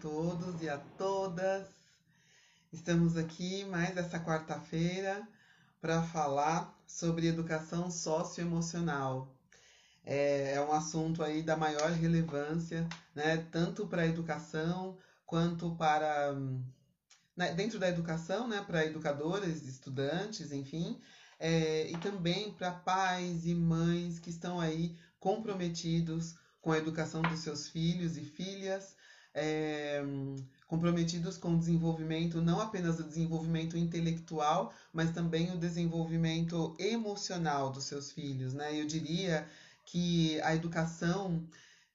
todos e a todas. Estamos aqui mais essa quarta-feira para falar sobre educação socioemocional. É, é um assunto aí da maior relevância, né? Tanto para a educação quanto para né, dentro da educação, né? Para educadoras, estudantes, enfim, é, e também para pais e mães que estão aí comprometidos com a educação dos seus filhos e filhas, é, comprometidos com o desenvolvimento, não apenas o desenvolvimento intelectual, mas também o desenvolvimento emocional dos seus filhos. Né? Eu diria que a educação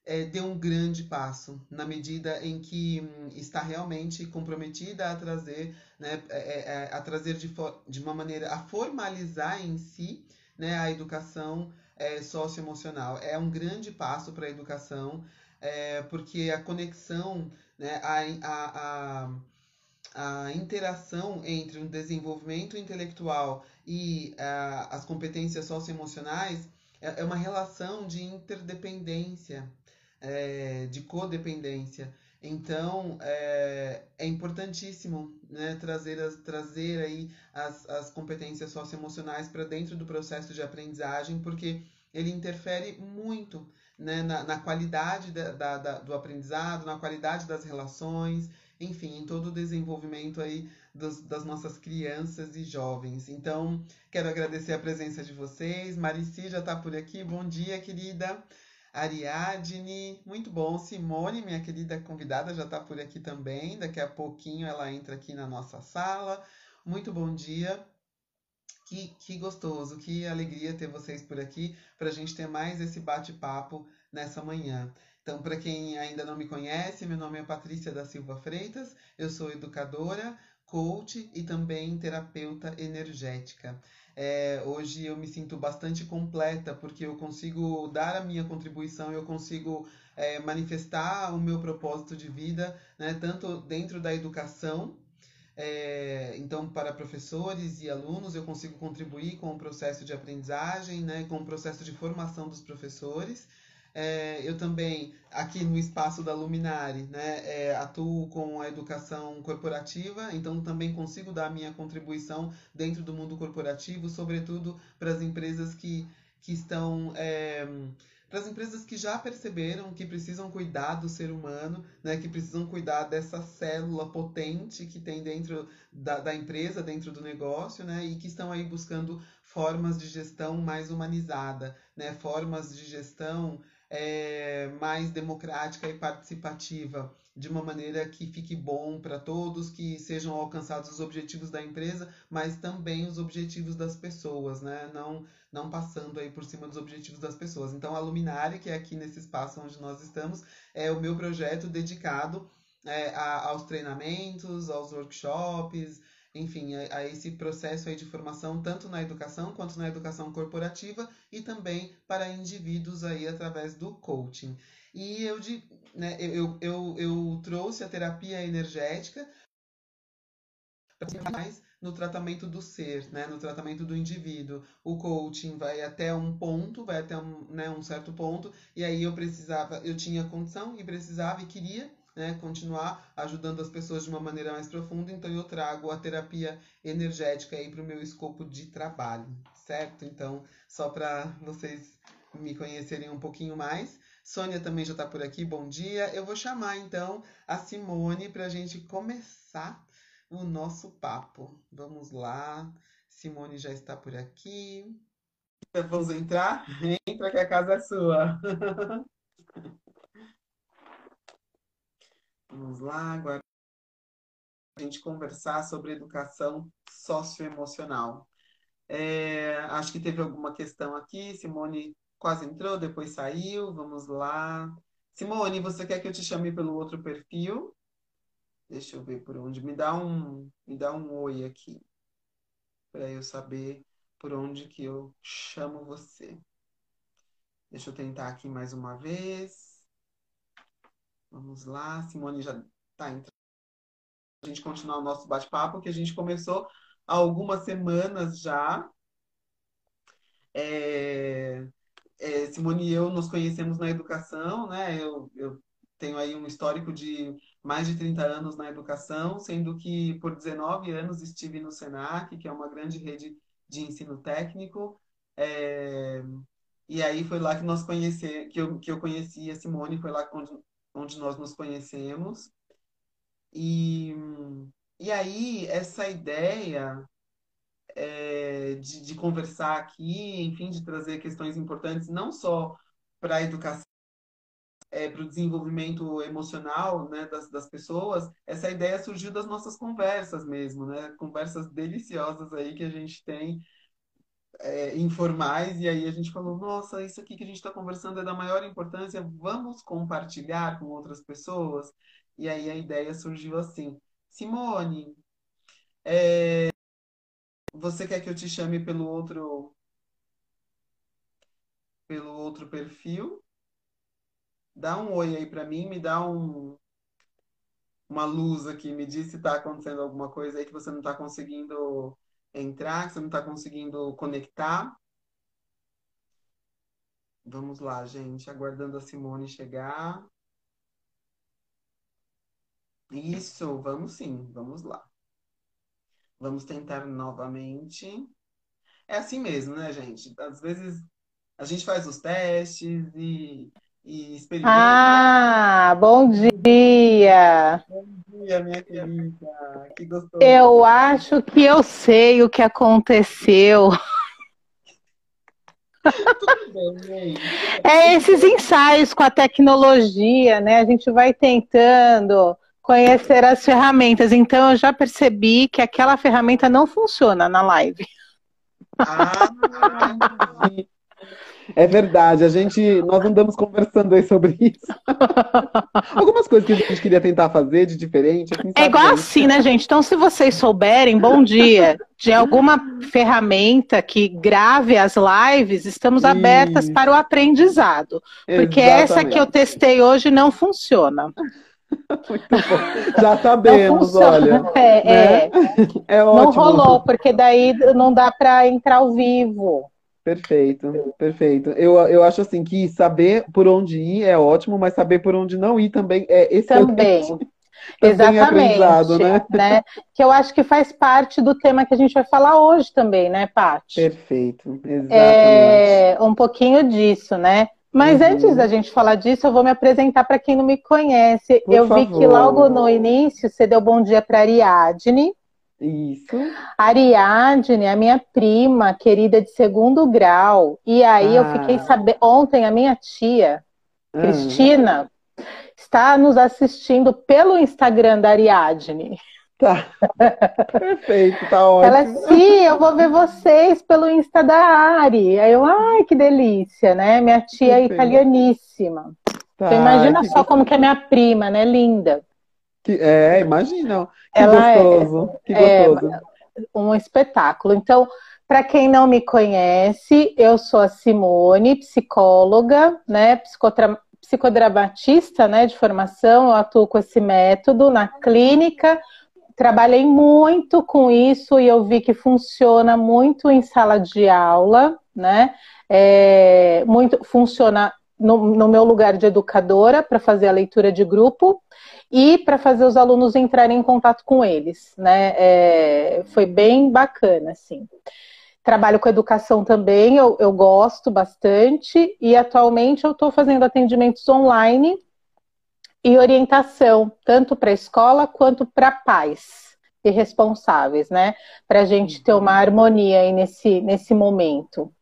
é, deu um grande passo na medida em que hum, está realmente comprometida a trazer, né, é a trazer de, de, uma maneira a formalizar em si né, a educação é, socioemocional. É um grande passo para a educação, é, porque a conexão, né, a, a, a, a interação entre o desenvolvimento intelectual e a, as competências socioemocionais é, é uma relação de interdependência é, de codependência. Então, é, é importantíssimo né, trazer, as, trazer aí as, as competências socioemocionais para dentro do processo de aprendizagem, porque ele interfere muito né, na, na qualidade da, da, da, do aprendizado, na qualidade das relações, enfim, em todo o desenvolvimento aí dos, das nossas crianças e jovens. Então, quero agradecer a presença de vocês. Marici já está por aqui. Bom dia, querida. Ariadne, muito bom. Simone, minha querida convidada, já está por aqui também. Daqui a pouquinho ela entra aqui na nossa sala. Muito bom dia. Que, que gostoso, que alegria ter vocês por aqui para a gente ter mais esse bate-papo nessa manhã. Então, para quem ainda não me conhece, meu nome é Patrícia da Silva Freitas, eu sou educadora, coach e também terapeuta energética. É, hoje eu me sinto bastante completa porque eu consigo dar a minha contribuição, eu consigo é, manifestar o meu propósito de vida, né, tanto dentro da educação. É, então, para professores e alunos, eu consigo contribuir com o processo de aprendizagem, né, com o processo de formação dos professores. É, eu também, aqui no espaço da Luminari, né, é, atuo com a educação corporativa, então também consigo dar minha contribuição dentro do mundo corporativo, sobretudo para as empresas que, que estão. Para as empresas que já perceberam que precisam cuidar do ser humano, né, que precisam cuidar dessa célula potente que tem dentro da, da empresa, dentro do negócio, né, e que estão aí buscando formas de gestão mais humanizada, né, formas de gestão é, mais democrática e participativa, de uma maneira que fique bom para todos, que sejam alcançados os objetivos da empresa, mas também os objetivos das pessoas, né? Não, não passando aí por cima dos objetivos das pessoas. Então, a Luminária, que é aqui nesse espaço onde nós estamos, é o meu projeto dedicado é, a, aos treinamentos, aos workshops, enfim, a, a, esse processo aí de formação, tanto na educação quanto na educação corporativa e também para indivíduos aí através do coaching. E eu, né, eu, eu, eu trouxe a terapia energética mais no tratamento do ser, né, no tratamento do indivíduo. O coaching vai até um ponto, vai até um, né, um certo ponto, e aí eu precisava, eu tinha condição e precisava e queria né, continuar ajudando as pessoas de uma maneira mais profunda, então eu trago a terapia energética aí para o meu escopo de trabalho, certo? Então, só para vocês me conhecerem um pouquinho mais. Sônia também já está por aqui, bom dia. Eu vou chamar então a Simone para a gente começar o nosso papo. Vamos lá, Simone já está por aqui. Vamos entrar? Entra que a casa é sua. Vamos lá, agora a gente conversar sobre educação socioemocional. É, acho que teve alguma questão aqui. Simone quase entrou, depois saiu. Vamos lá. Simone, você quer que eu te chame pelo outro perfil? Deixa eu ver por onde. Me dá um, me dá um oi aqui para eu saber por onde que eu chamo você. Deixa eu tentar aqui mais uma vez. Vamos lá, Simone já está entrando. A gente continuar o nosso bate-papo, que a gente começou há algumas semanas já. É, é, Simone e eu nos conhecemos na educação, né? Eu, eu tenho aí um histórico de mais de 30 anos na educação, sendo que por 19 anos estive no SENAC, que é uma grande rede de ensino técnico. É, e aí foi lá que nós conhece, que eu, que eu conheci a Simone, foi lá onde, onde nós nos conhecemos. E, e aí, essa ideia é, de, de conversar aqui, enfim, de trazer questões importantes, não só para a educação, é, para o desenvolvimento emocional né, das, das pessoas, essa ideia surgiu das nossas conversas mesmo, né? Conversas deliciosas aí que a gente tem é, informais, e aí a gente falou, nossa, isso aqui que a gente está conversando é da maior importância, vamos compartilhar com outras pessoas? E aí a ideia surgiu assim. Simone, é, você quer que eu te chame pelo outro pelo outro perfil? Dá um oi aí para mim, me dá um uma luz aqui, me diz se está acontecendo alguma coisa aí que você não está conseguindo entrar, que você não está conseguindo conectar. Vamos lá, gente, aguardando a Simone chegar. Isso, vamos sim, vamos lá. Vamos tentar novamente. É assim mesmo, né, gente? Às vezes a gente faz os testes e, e experimenta. Ah, bom dia! Bom dia, minha querida. Que gostoso. Eu acho que eu sei o que aconteceu. Tudo bem. É esses ensaios com a tecnologia, né? A gente vai tentando conhecer as ferramentas. Então eu já percebi que aquela ferramenta não funciona na live. Ah. É verdade, a gente, nós andamos conversando aí sobre isso. Algumas coisas que a gente queria tentar fazer de diferente. assim, É igual gente? assim, né, gente? Então, se vocês souberem, bom dia, de alguma ferramenta que grave as lives, estamos abertas para o aprendizado. Porque essa que eu Exatamente. testei hoje não funciona. Muito bom. Já Não sabemos, olha. É, é. É Não ótimo. rolou, porque daí não dá para entrar ao vivo. Perfeito, perfeito. Eu, eu acho assim que saber por onde ir é ótimo, mas saber por onde não ir também é excelente. Também. Também é Exatamente, aprendizado, né? né? Que eu acho que faz parte do tema que a gente vai falar hoje também, né, Paty? Perfeito, exatamente. É, um pouquinho disso, né? Mas Uhum. antes da gente falar disso, eu vou me apresentar para quem não me conhece. Por eu vi que favor. logo no início você deu bom dia para Ariadne. Isso. Ariadne a minha prima querida de segundo grau. E aí eu Ah. fiquei sabendo. Ontem a minha tia, Ah, Cristina, está nos assistindo pelo Instagram da Ariadne. Tá. Perfeito, tá ótimo. Ela, sim, eu vou ver vocês pelo Insta da Ari. Aí eu, ai, que delícia, né? Minha tia é italianíssima. Tá, Então imagina que só como que é minha prima, né? Linda. Que- é, imagina. Que Ela é- gostoso. Que é, gostoso. Um espetáculo. Então, para quem não me conhece, eu sou a Simone, psicóloga, né? Psicotra... Psicodramatista, né? De formação, eu atuo com esse método na clínica. Trabalhei muito com isso e eu vi que funciona muito em sala de aula, né? É, muito funciona no, no meu lugar de educadora para fazer a leitura de grupo e para fazer os alunos entrarem em contato com eles, né? É, foi bem bacana, assim. Trabalho com educação também, eu, eu gosto bastante, e atualmente eu estou fazendo atendimentos online e orientação, tanto para a escola quanto para pais e responsáveis, né? Para a gente ter uma harmonia aí nesse, nesse momento.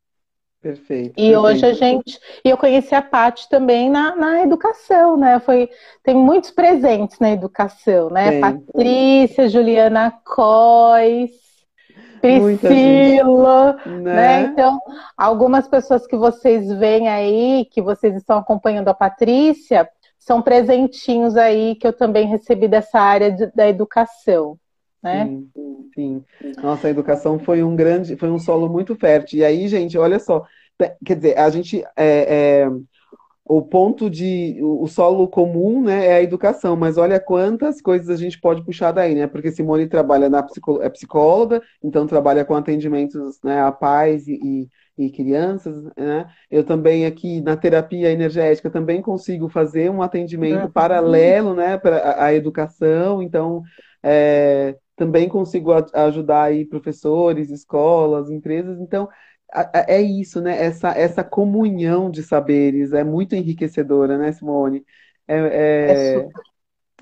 Perfeito. E hoje a perfeito. gente. E eu conheci a Paty também na, na educação, né? Foi, tem muitos presentes na educação, né? Tem. Patrícia, Juliana Cois, Priscila, né? Né? Então, algumas pessoas que vocês veem aí, que vocês estão acompanhando a Patrícia, são presentinhos aí que eu também recebi dessa área de- da educação, né? Sim, sim. Nossa, a educação foi um grande, foi um solo muito fértil. E aí, gente, olha só, quer dizer, a gente é, é, o ponto de o solo comum, né, é a educação, mas olha quantas coisas a gente pode puxar daí, né? Porque Simone trabalha na psico, é psicóloga, então trabalha com atendimentos, né, a pais e, e, crianças, né? Eu também aqui na terapia energética também consigo fazer um atendimento uhum. paralelo, né, para a educação, então é, também consigo ajudar aí professores, escolas, empresas, então é isso, né? Essa, essa comunhão de saberes é muito enriquecedora, né, Simone? É, é,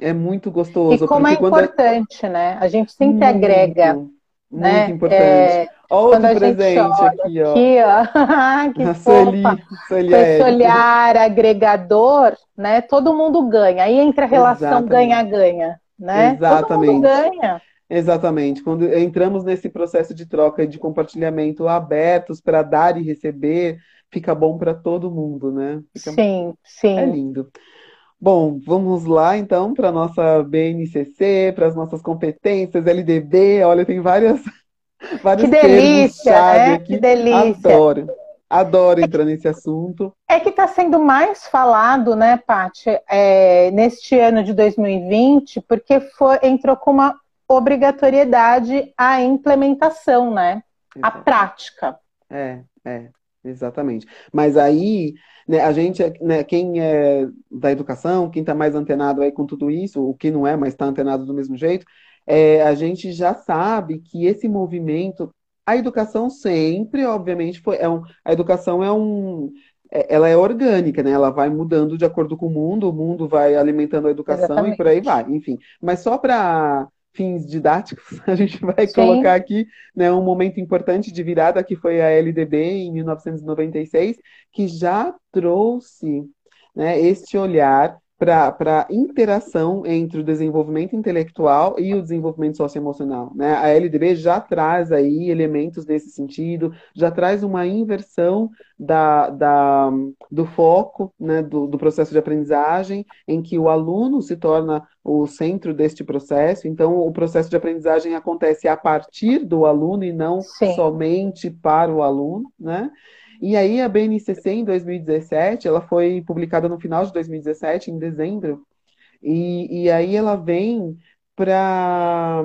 é, é muito gostoso. E como é importante, né? A gente sempre muito, agrega. Muito né? importante. É, Outro presente aqui, ó. Aqui, ó. que Sueli, Sueli esse olhar agregador, né? Todo mundo ganha. Aí entra a relação ganha-ganha, né? Exatamente. Todo mundo ganha. Exatamente. Quando entramos nesse processo de troca e de compartilhamento abertos para dar e receber, fica bom para todo mundo, né? Fica... Sim, sim. É lindo. Bom, vamos lá então para a nossa BNCC, para as nossas competências, LDB. Olha, tem várias, vários que delícia, né? Que delícia. Adoro. Adoro entrar nesse assunto. É que está sendo mais falado, né, Paty, é, neste ano de 2020, porque foi, entrou com uma obrigatoriedade a implementação, né? A prática. É, é, exatamente. Mas aí, né, a gente, né, quem é da educação, quem está mais antenado aí com tudo isso, o que não é, mas está antenado do mesmo jeito, é, a gente já sabe que esse movimento, a educação sempre, obviamente, foi, é um, a educação é um, é, ela é orgânica, né? Ela vai mudando de acordo com o mundo, o mundo vai alimentando a educação Exatamente. e por aí vai, enfim. Mas só para fins didáticos, a gente vai Sim. colocar aqui né, um momento importante de virada, que foi a LDB em 1996, que já trouxe né, este olhar para a interação entre o desenvolvimento intelectual e o desenvolvimento socioemocional. Né? A LDB já traz aí elementos nesse sentido, já traz uma inversão da, da do foco né, do, do, processo de aprendizagem, em que o aluno se torna o centro deste processo. Então, o processo de aprendizagem acontece a partir do aluno e não Sim. somente para o aluno. Né? E aí a BNCC em 2017, ela foi publicada no final de 2017, em dezembro, e, e aí ela vem para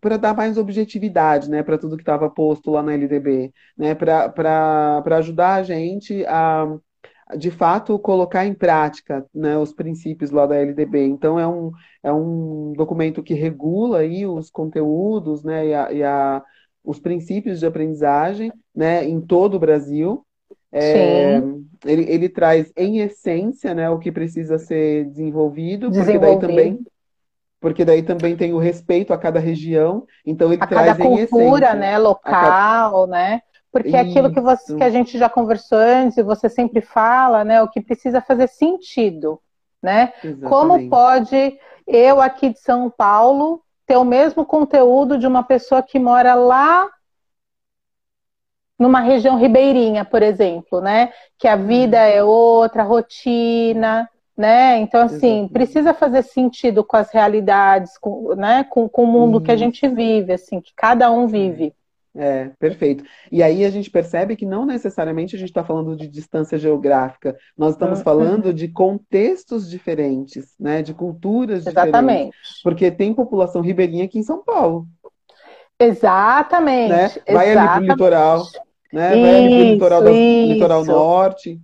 para dar mais objetividade né, para tudo que estava posto lá na LDB, né, para ajudar a gente a, de fato, colocar em prática né, os princípios lá da LDB. Então, é um, é um documento que regula aí os conteúdos né, e, a, e a os princípios de aprendizagem né, em todo o Brasil. É, ele, ele traz em essência né, o que precisa ser desenvolvido, porque daí também porque daí também tem o respeito a cada região, então ele a traz cada cultura, né, local, cada... né? Porque é aquilo que, você, que a gente já conversou antes e você sempre fala, né, o que precisa fazer sentido, né? Exatamente. Como pode eu aqui de São Paulo ter o mesmo conteúdo de uma pessoa que mora lá numa região ribeirinha, por exemplo, né? Que a vida é outra, rotina, né? Então, assim, Exatamente. precisa fazer sentido com as realidades, com, né? com, com o mundo que a gente vive, assim, que cada um vive. É, perfeito. E aí a gente percebe que não necessariamente a gente está falando de distância geográfica, nós estamos uhum. falando de contextos diferentes, né? De culturas Exatamente. diferentes. Porque tem população ribeirinha aqui em São Paulo. Exatamente. Né? Vai Exatamente. ali pro litoral, né? Vai ali pro litoral, do, litoral norte.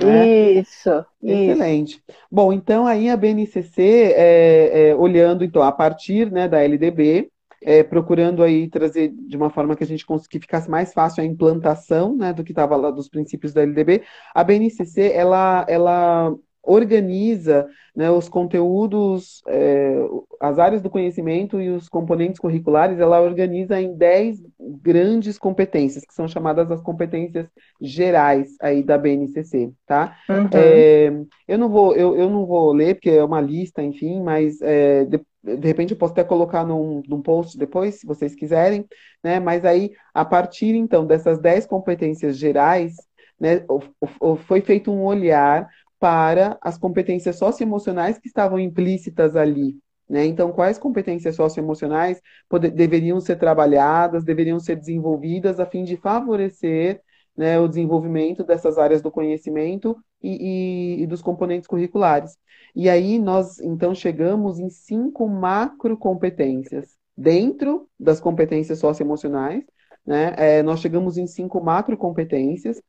Né? Isso, Excelente. Isso. Bom, então aí a BNCC, é, é, olhando então a partir né, da LDB, é, procurando aí trazer de uma forma que a gente que ficasse mais fácil a implantação né, do que estava lá dos princípios da LDB, a BNCC ela, ela organiza né, os conteúdos, é, as áreas do conhecimento e os componentes curriculares, ela organiza em 10 grandes competências, que são chamadas as competências gerais aí da BNCC, tá? Uhum. É, eu, não vou, eu, eu não vou ler, porque é uma lista, enfim, mas é, de, de repente eu posso até colocar num, num post depois, se vocês quiserem, né? Mas aí, a partir então dessas 10 competências gerais, né, foi feito um olhar para as competências socioemocionais que estavam implícitas ali. Né? Então, quais competências socioemocionais poder, deveriam ser trabalhadas, deveriam ser desenvolvidas a fim de favorecer né, o desenvolvimento dessas áreas do conhecimento e, e, e, dos componentes curriculares. E aí nós, então, chegamos em cinco macro competências dentro das competências socioemocionais, né? É, nós chegamos em cinco macro competências.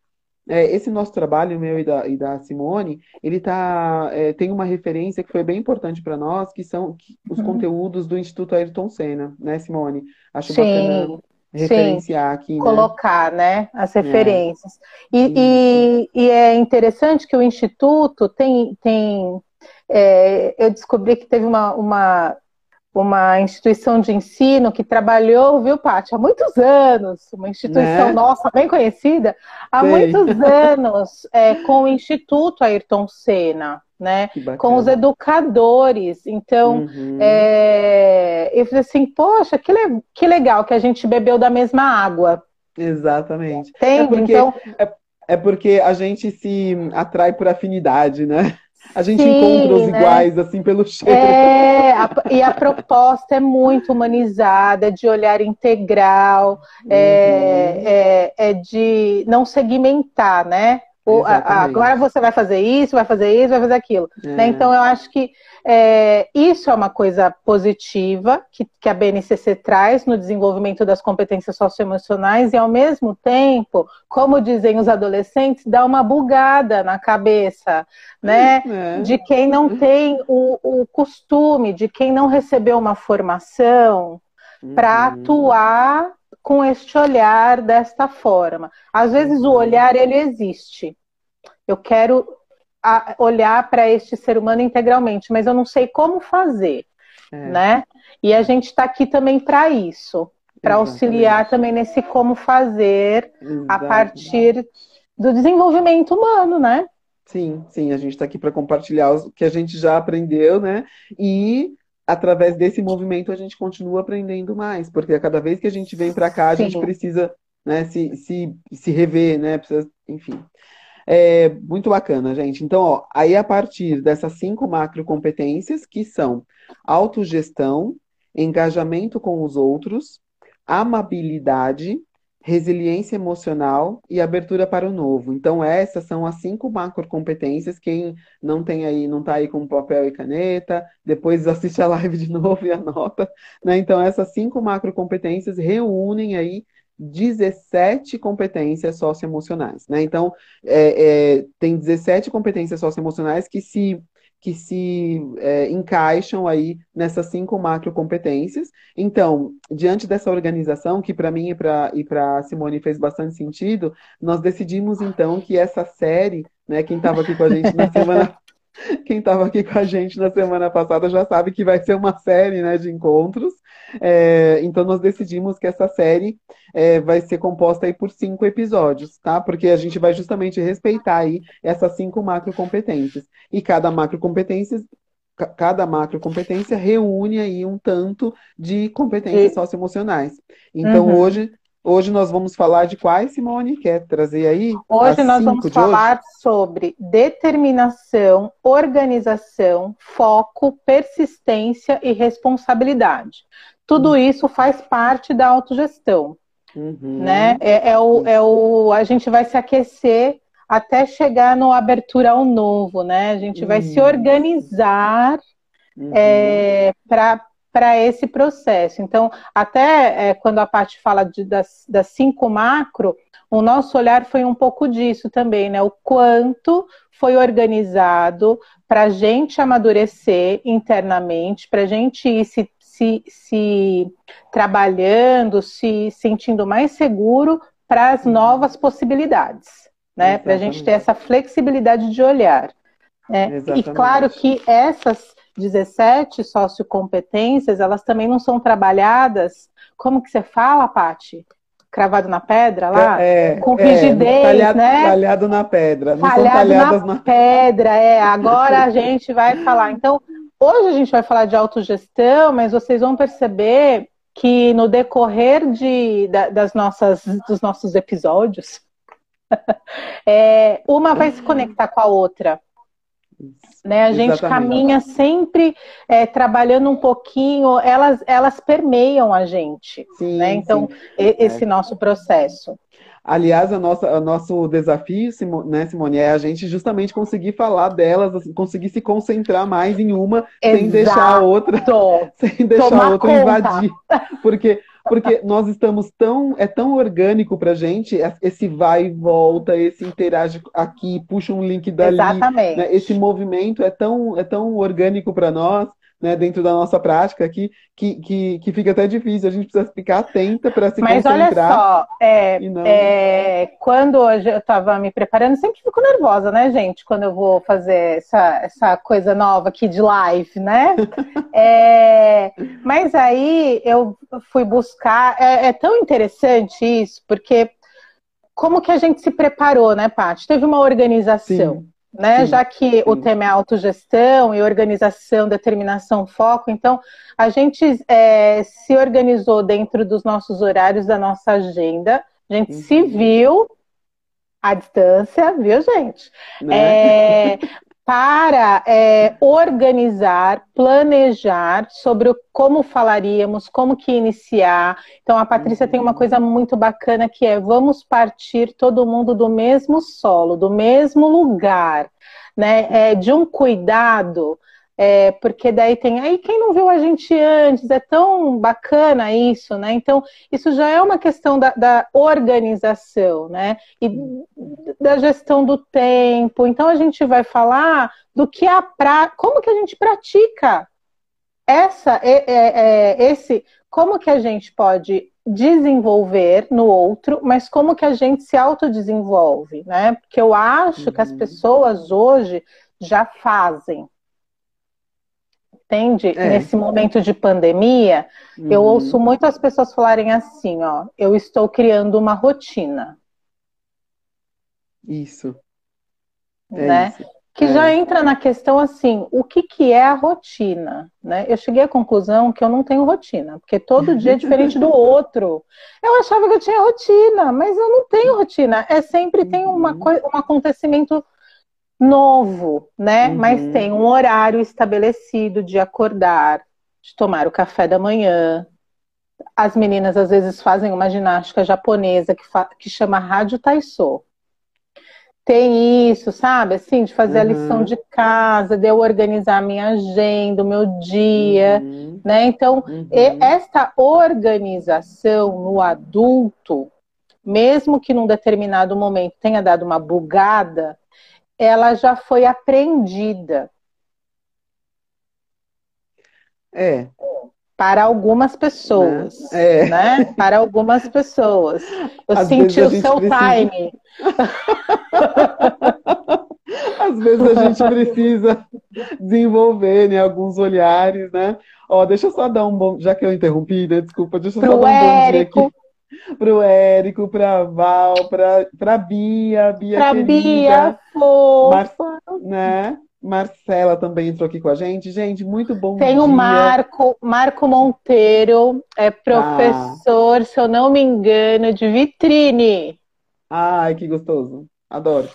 É, esse nosso trabalho, meu e da, e da Simone, ele tá, é, tem uma referência que foi bem importante para nós, que são os uhum. conteúdos do Instituto Ayrton Senna, né, Simone? Acho Sim. bacana referenciar Sim, aqui. Né? Colocar, né, as é. referências. É. E, e, e, é interessante que o Instituto tem. tem é, eu descobri que teve uma, uma, uma instituição de ensino que trabalhou, viu, Paty, há muitos anos, uma instituição né? nossa bem conhecida, há muitos anos, é, com o Instituto Ayrton Senna né? Com os educadores. Então, uhum. é, eu falei assim, poxa, que, le que legal que a gente bebeu da mesma água. Exatamente. Entende? É porque, então... é, é porque a gente se atrai por afinidade, né? A gente Sim, encontra os né? iguais, assim, pelo cheiro. É, a, e a proposta é muito humanizada, de olhar integral, é, uhum. é, é, é, de não segmentar, né? Ou, agora você vai fazer isso, vai fazer isso, vai fazer aquilo. É. Né? Então, eu acho que é, isso é uma coisa positiva que, que, a BNCC traz no desenvolvimento das competências socioemocionais e, ao mesmo tempo, como dizem os adolescentes, dá uma bugada na cabeça né? É. de quem não tem o, o, costume, de quem não recebeu uma formação para uhum. atuar com este olhar desta forma. Às vezes o olhar ele existe. Eu quero olhar para este ser humano integralmente, mas eu não sei como fazer, é. né? E a gente está aqui também para isso, para auxiliar também nesse como fazer Exatamente. a partir do desenvolvimento humano, né? Sim, sim, a gente está aqui para compartilhar o que a gente já aprendeu, né? E através desse movimento a gente continua aprendendo mais, porque a cada vez que a gente vem para cá, a Sim. gente precisa né, se, se, se rever, né? Precisa, enfim. É muito bacana, gente. Então, ó, aí a partir dessas cinco macro competências, que são autogestão, engajamento com os outros, amabilidade, resiliência emocional e abertura para o novo. Então, essas são as cinco macro competências. Quem não tem aí, não está aí com papel e caneta, depois assiste a live de novo e anota. Né? Então, essas cinco macro competências reúnem aí 17 competências socioemocionais. Né? Então, é, é, tem 17 competências socioemocionais que se que se é, encaixam aí nessas cinco macro competências. Então, diante dessa organização, que para mim e para Simone fez bastante sentido, nós decidimos então que essa série, né, quem estava aqui com a gente na semana quem estava aqui com a gente na semana passada já sabe que vai ser uma série né, de encontros. É, então, nós decidimos que essa série é, vai ser composta aí por cinco episódios, tá? Porque a gente vai justamente respeitar aí essas cinco macro competências. E cada macro competência cada macro competência reúne aí um tanto de competências e... socioemocionais. Então, uhum. hoje Hoje nós vamos falar de quais, Simone? Quer trazer aí? Hoje nós vamos falar hoje? sobre determinação, organização, foco, persistência e responsabilidade. Tudo isso faz parte da autogestão. Uhum. Né? É, é, o, é o, a gente vai se aquecer até chegar no abertura ao novo, né? A gente vai se uhum. organizar uhum. é, para para esse processo. Então, até é, quando a parte fala de, das, das cinco macro, o nosso olhar foi um pouco disso também, né? O quanto foi organizado para a gente amadurecer internamente, para a gente ir se, se, se trabalhando, se sentindo mais seguro para as novas possibilidades, né? Para a gente ter essa flexibilidade de olhar. Né? E claro que essas 17 sociocompetências, elas também não são trabalhadas, como que você fala, Pati? Cravado na pedra lá? É, com é, rigidez, é, talhado, né? Talhado na pedra. Não talhado na, na pedra, é. Agora a gente vai falar. Então, hoje a gente vai falar de autogestão, mas vocês vão perceber que no decorrer de, das nossas, dos nossos episódios, é, uma vai se conectar com a outra. Né? A gente Exatamente. caminha sempre é, trabalhando um pouquinho, elas, elas permeiam a gente. Sim, né? Então, sim. esse é. nosso processo. Aliás, a nossa, o nosso desafio, né, Simone, é a gente justamente conseguir falar delas, assim, conseguir se concentrar mais em uma, Exato. sem deixar a outra, sem deixar a outra conta. invadir. Porque porque nós estamos tão, é tão orgânico pra gente, esse vai e volta, esse interage aqui, puxa um link dali. Exatamente. Né? Esse movimento é tão, é tão orgânico para nós né, dentro da nossa prática aqui, que, que, que fica até difícil. A gente precisa ficar atenta para se Mas concentrar. Mas olha só, é, não... é, quando hoje eu estava me preparando, sempre fico nervosa, né, gente? Quando eu vou fazer essa, essa coisa nova aqui de live, né? é, mas aí eu fui buscar. É, é tão interessante isso, porque como que a gente se preparou, né, Paty? Teve uma organização. Sim né? Sim, Já que sim. o tema é autogestão e organização, determinação, foco, então a gente é, se organizou dentro dos nossos horários, da nossa agenda, a gente uhum. se viu à distância, viu, gente? Né? É, para é, organizar, planejar sobre como falaríamos, como que iniciar. Então, a Patrícia uhum. tem uma coisa muito bacana que é vamos partir todo mundo do mesmo solo, do mesmo lugar, né? É, de um cuidado é, porque daí tem aí quem não viu a gente antes, é tão bacana isso, né? Então, isso já é uma questão da, da organização, né? E da gestão do tempo. Então, a gente vai falar do que a pra... como que a gente pratica essa, é, é, esse, como que a gente pode desenvolver no outro, mas como que a gente se autodesenvolve, né? Porque eu acho uhum. que as uhum. pessoas hoje já fazem, entende? É. Nesse momento de pandemia, uhum. eu ouço muitas pessoas falarem assim, ó, eu estou criando uma rotina. Isso. É né? Isso. Que é. já entra na questão assim, o que, que é a rotina? Né? Eu cheguei à conclusão que eu não tenho rotina, porque todo dia é diferente do outro. Eu achava que eu tinha rotina, mas eu não tenho rotina. É sempre tem uma uhum. um acontecimento novo, né? Uhum. Mas tem um horário estabelecido de acordar, de tomar o café da manhã. As meninas às vezes fazem uma ginástica japonesa que, que chama Rádio Taiso. Tem isso, sabe? Assim, de fazer uhum. a lição de casa, de eu organizar a minha agenda, o meu dia, uhum. né? Então, uhum. esta organização no adulto, mesmo que num determinado momento tenha dado uma bugada, ela já foi aprendida. É. Para algumas pessoas, né? É. né? Para algumas pessoas. Eu Às senti o seu precisa... time. Às vezes a gente precisa desenvolver né, alguns olhares, né? Ó, deixa eu só dar um bom. Já que eu interrompi, né? Desculpa, deixa eu Pro só dar um Érico. bom dia aqui pro Érico, pra Val, pra, pra Bia, Bia pra querida, Bia, Mar, né? Marcela também entrou aqui com a gente. Gente, muito bom Tem dia. o Marco, Marco Monteiro, é professor, ah. se eu não me engano, de vitrine. Ai, que gostoso. Adoro.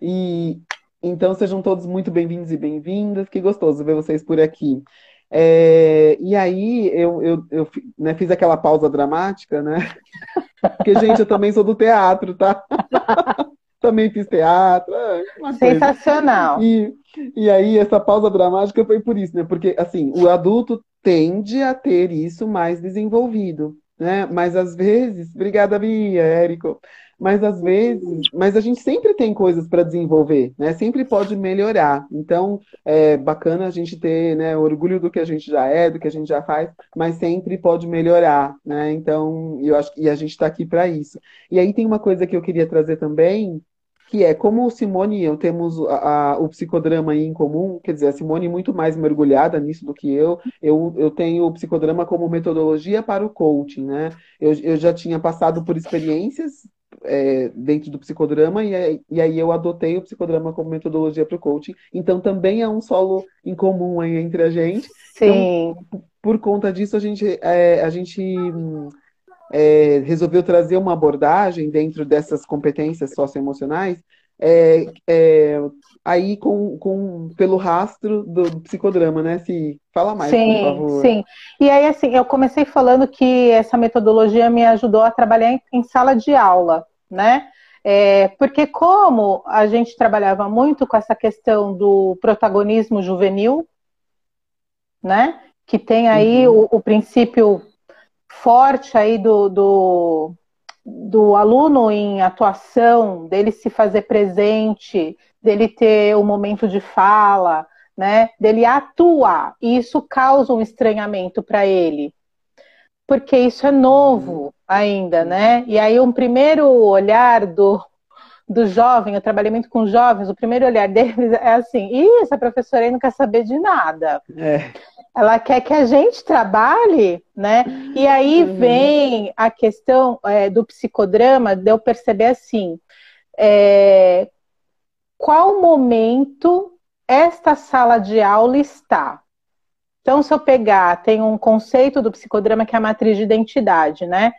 E então sejam todos muito bem-vindos e bem-vindas. Que gostoso ver vocês por aqui. É, e aí eu, eu, eu né, fiz aquela pausa dramática, né? Porque, gente, eu também sou do teatro, tá? também fiz teatro. É, Sensacional. E, e aí, essa pausa dramática foi por isso, né? Porque, assim, o adulto tende a ter isso mais desenvolvido, né? Mas às vezes, obrigada, Bia, Érico mas às vezes, mas a gente sempre tem coisas para desenvolver, né? Sempre pode melhorar. Então, é bacana a gente ter, né, orgulho do que a gente já é, do que a gente já faz, mas sempre pode melhorar, né? Então, eu acho que a gente está aqui para isso. E aí tem uma coisa que eu queria trazer também, que é como o Simone e eu temos a, a, o psicodrama aí em comum, quer dizer, a Simone muito mais mergulhada nisso do que eu. Eu, eu tenho o psicodrama como metodologia para o coaching, né? Eu, eu já tinha passado por experiências é, dentro do psicodrama, e, e, aí eu adotei o psicodrama como metodologia para o coaching. Então também é um solo em comum aí entre a gente. Sim. Então, por conta disso, a gente, é, a gente é, resolveu trazer uma abordagem dentro dessas competências socioemocionais é, é, aí com, com, pelo rastro do, do, psicodrama, né? Se fala mais, sim, por favor. Sim, e aí assim, eu comecei falando que essa metodologia me ajudou a trabalhar em, em sala de aula, né? É, porque como a gente trabalhava muito com essa questão do protagonismo juvenil, né? Que tem aí uhum. o, o princípio forte aí do, do, do aluno em atuação, dele se fazer presente, dele ter o um momento de fala, né, dele atuar, e isso causa um estranhamento para ele, porque isso é novo ainda, né? E aí um primeiro olhar do, do jovem, eu trabalhei muito com jovens, o primeiro olhar deles é assim, Ih, essa professora aí não quer saber de nada. É. Ela quer que a gente trabalhe, né? E aí uhum. vem a questão é, do psicodrama, de eu perceber assim, é, qual momento esta sala de aula está? Então, se eu pegar, tem um conceito do psicodrama que é a matriz de identidade, né?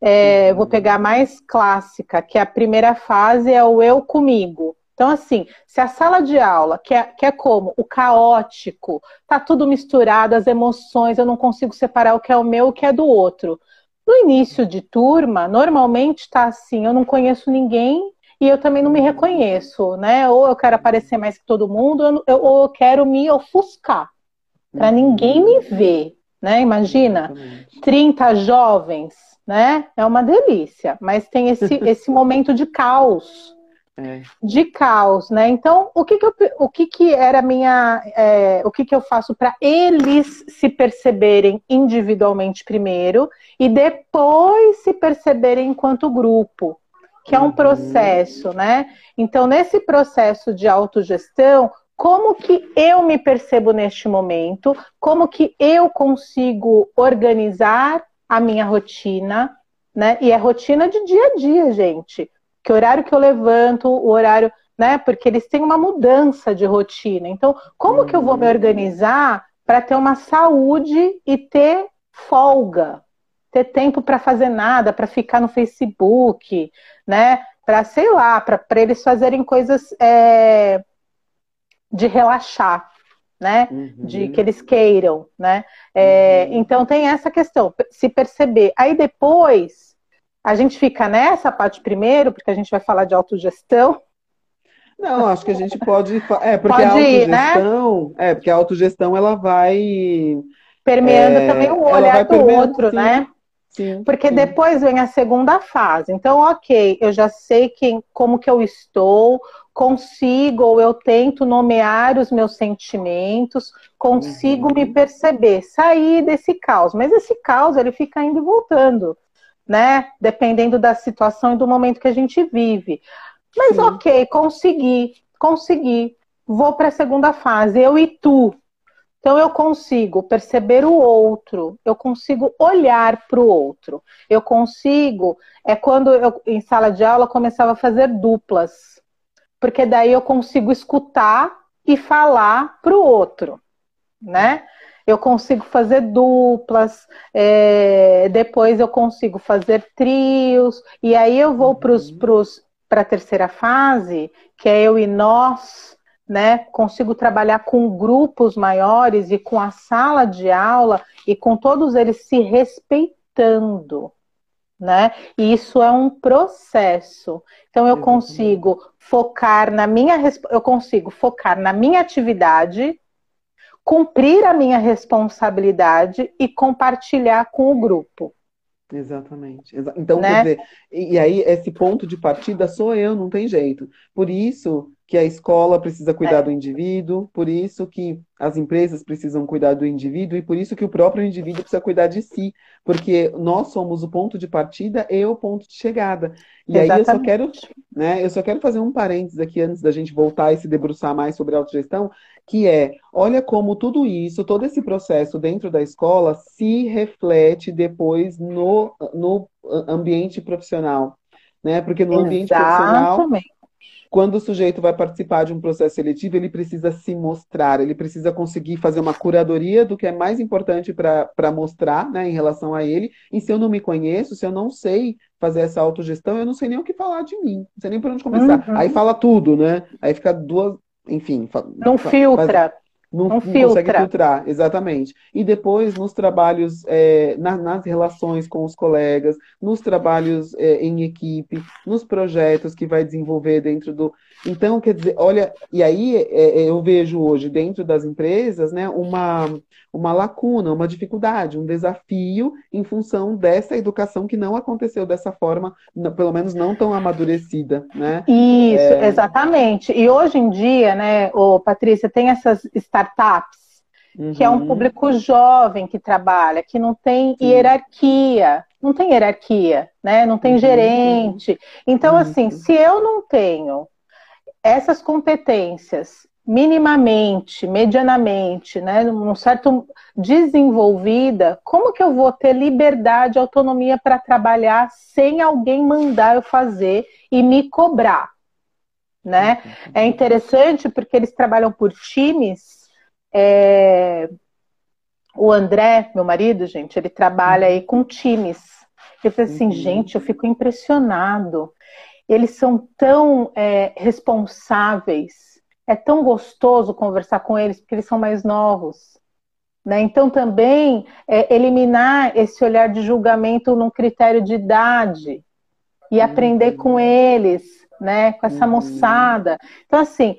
É, uhum. Vou pegar a mais clássica, que a primeira fase é o eu comigo. Então, assim, se a sala de aula, que é, que é como o caótico, tá tudo misturado, as emoções, eu não consigo separar o que é o meu e o que é do outro. No início de turma, normalmente tá assim, eu não conheço ninguém e eu também não me reconheço, né? Ou eu quero aparecer mais que todo mundo, ou eu quero me ofuscar para uhum. ninguém me ver, né? Imagina, 30 jovens, né? É uma delícia, mas tem esse, esse momento de caos. É. De caos, né? Então, o que, que, eu, o que, que era minha. É, o que, que eu faço para eles se perceberem individualmente primeiro e depois se perceberem enquanto grupo, que é um uhum. processo, né? Então, nesse processo de autogestão, como que eu me percebo neste momento, como que eu consigo organizar a minha rotina, né? E é rotina de dia a dia, gente. Que horário que eu levanto, o horário, né? Porque eles têm uma mudança de rotina. Então, como que eu vou me organizar para ter uma saúde e ter folga? Ter tempo para fazer nada, para ficar no Facebook, né? Para, sei lá, para eles fazerem coisas é, de relaxar, né? Uhum. De que eles queiram, né? É, uhum. Então tem essa questão, se perceber. Aí depois a gente fica nessa parte primeiro, porque a gente vai falar de autogestão. Não, acho que a gente pode. É, porque pode a autogestão. Ir, né? É, porque a autogestão ela vai. Permeando é, também o olhar do outro, sim. né? Sim, Porque sim. depois vem a segunda fase. Então, ok, eu já sei quem, como que eu estou, consigo ou eu tento nomear os meus sentimentos, consigo uhum. me perceber, sair desse caos. Mas esse caos ele fica indo e voltando, né? Dependendo da situação e do momento que a gente vive. Mas Sim. ok, consegui, consegui. Vou para a segunda fase, eu e tu. Então eu consigo perceber o outro, eu consigo olhar para o outro, eu consigo. É quando eu em sala de aula começava a fazer duplas porque daí eu consigo escutar e falar para o outro, né? Eu consigo fazer duplas, é, depois eu consigo fazer trios, e aí eu vou para uhum. a terceira fase, que é eu e nós, né? Consigo trabalhar com grupos maiores e com a sala de aula e com todos eles se respeitando, né? E isso é um processo. Então eu consigo focar na minha eu consigo focar na minha atividade, cumprir a minha responsabilidade e compartilhar com o grupo. Exatamente. Então, né? quer dizer, e aí esse ponto de partida sou eu, não tem jeito. Por isso que a escola precisa cuidar é. do indivíduo, por isso que as empresas precisam cuidar do indivíduo e por isso que o próprio indivíduo precisa cuidar de si, porque nós somos o ponto de partida e o ponto de chegada. E Exatamente. aí eu só quero, né, eu só quero fazer um parênteses aqui antes da gente voltar e se debruçar mais sobre autogestão, que é, olha como tudo isso, todo esse processo dentro da escola se reflete depois no, no ambiente profissional, né? Porque no ambiente profissional quando o sujeito vai participar de um processo seletivo, ele precisa se mostrar, ele precisa conseguir fazer uma curadoria do que é mais importante para mostrar né, em relação a ele. E se eu não me conheço, se eu não sei fazer essa autogestão, eu não sei nem o que falar de mim, não sei nem por onde começar. Uhum. Aí fala tudo, né? Aí fica duas, enfim. Não filtra. Não, não, não consegue filtrar, exatamente. E depois, nos trabalhos, é, na, nas relações com os colegas, nos trabalhos é, em equipe, nos projetos que vai desenvolver dentro do. Então, quer dizer, olha, e aí é, é eu vejo hoje dentro das empresas né, uma, uma lacuna, uma dificuldade, um desafio em função dessa educação que não aconteceu dessa forma, pelo menos não tão amadurecida, né? Isso, é... exatamente. E hoje em dia, né, ô, Patrícia, tem essas startups Uhum. que é um uhum. público jovem que trabalha, que não tem Sim. hierarquia, não tem hierarquia, né? Não tem uhum. gerente. Então, uhum. assim, se eu não tenho essas competências minimamente, medianamente, né, num certo desenvolvida, como que eu vou ter liberdade, autonomia para trabalhar sem alguém mandar eu fazer e me cobrar, né? É interessante porque eles trabalham por times. É... O André, meu marido, gente, ele trabalha aí com times. Eu falei assim, uhum. gente, eu fico impressionado. Eles são tão é, responsáveis é tão gostoso conversar com eles porque eles são mais novos. Né? Então, também é, eliminar esse olhar de julgamento num critério de idade e uhum. aprender com eles, né? com essa uhum. moçada. Então, assim,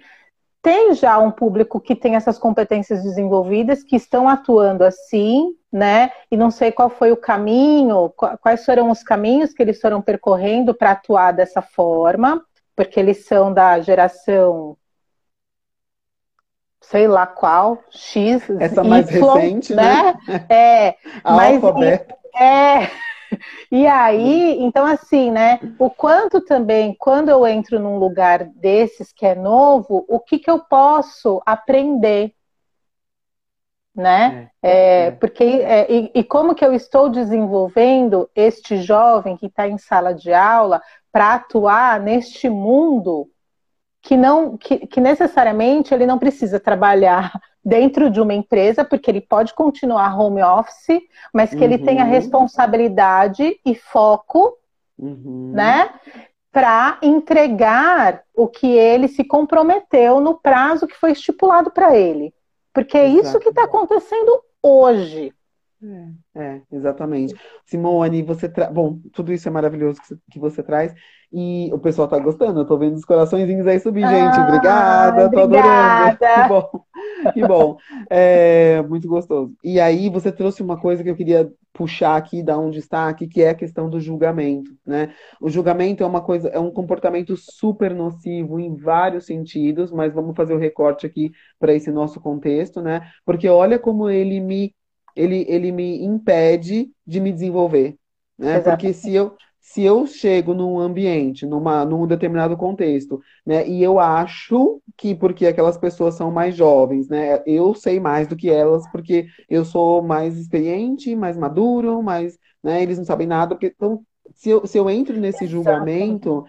tem já um público que tem essas competências desenvolvidas, que estão atuando assim, né? E não sei qual foi o caminho, quais foram os caminhos que eles foram percorrendo para atuar dessa forma, porque eles são da geração sei lá qual, X, Essa mais recente, né? né? É, mas, é, e aí, então assim, né? O quanto também, quando eu entro num lugar desses que é novo, o que que eu posso aprender? Né? É, é, é. porque é, e, e, como que eu estou desenvolvendo este jovem que está em sala de aula para atuar neste mundo que não que, que necessariamente ele não precisa trabalhar dentro de uma empresa, porque ele pode continuar home office, mas que uhum. ele tenha responsabilidade e foco, uhum. né? Para entregar o que ele se comprometeu no prazo que foi estipulado para ele. Porque é isso que está acontecendo hoje. É, é, exatamente. Simone, você tra... bom, tudo isso é maravilhoso que você traz e o pessoal tá gostando. Eu tô vendo os coraçõezinhos aí subir, gente. Ah, obrigada, tô adorando. Que bom, que bom. É, muito gostoso. E aí você trouxe uma coisa que eu queria puxar aqui, dar um destaque, que é a questão do julgamento, né? O julgamento é uma coisa, é um comportamento super nocivo em vários sentidos, mas vamos fazer o recorte aqui para esse nosso contexto, né? Porque olha como ele me ele, ele me impede de me desenvolver. Né? Porque se eu, se eu chego num ambiente, numa, num determinado contexto, né, e eu acho que porque aquelas pessoas são mais jovens, né, eu sei mais do que elas porque eu sou mais experiente, mais maduro, mais, né, eles não sabem nada, porque então se eu, se eu entro nesse julgamento,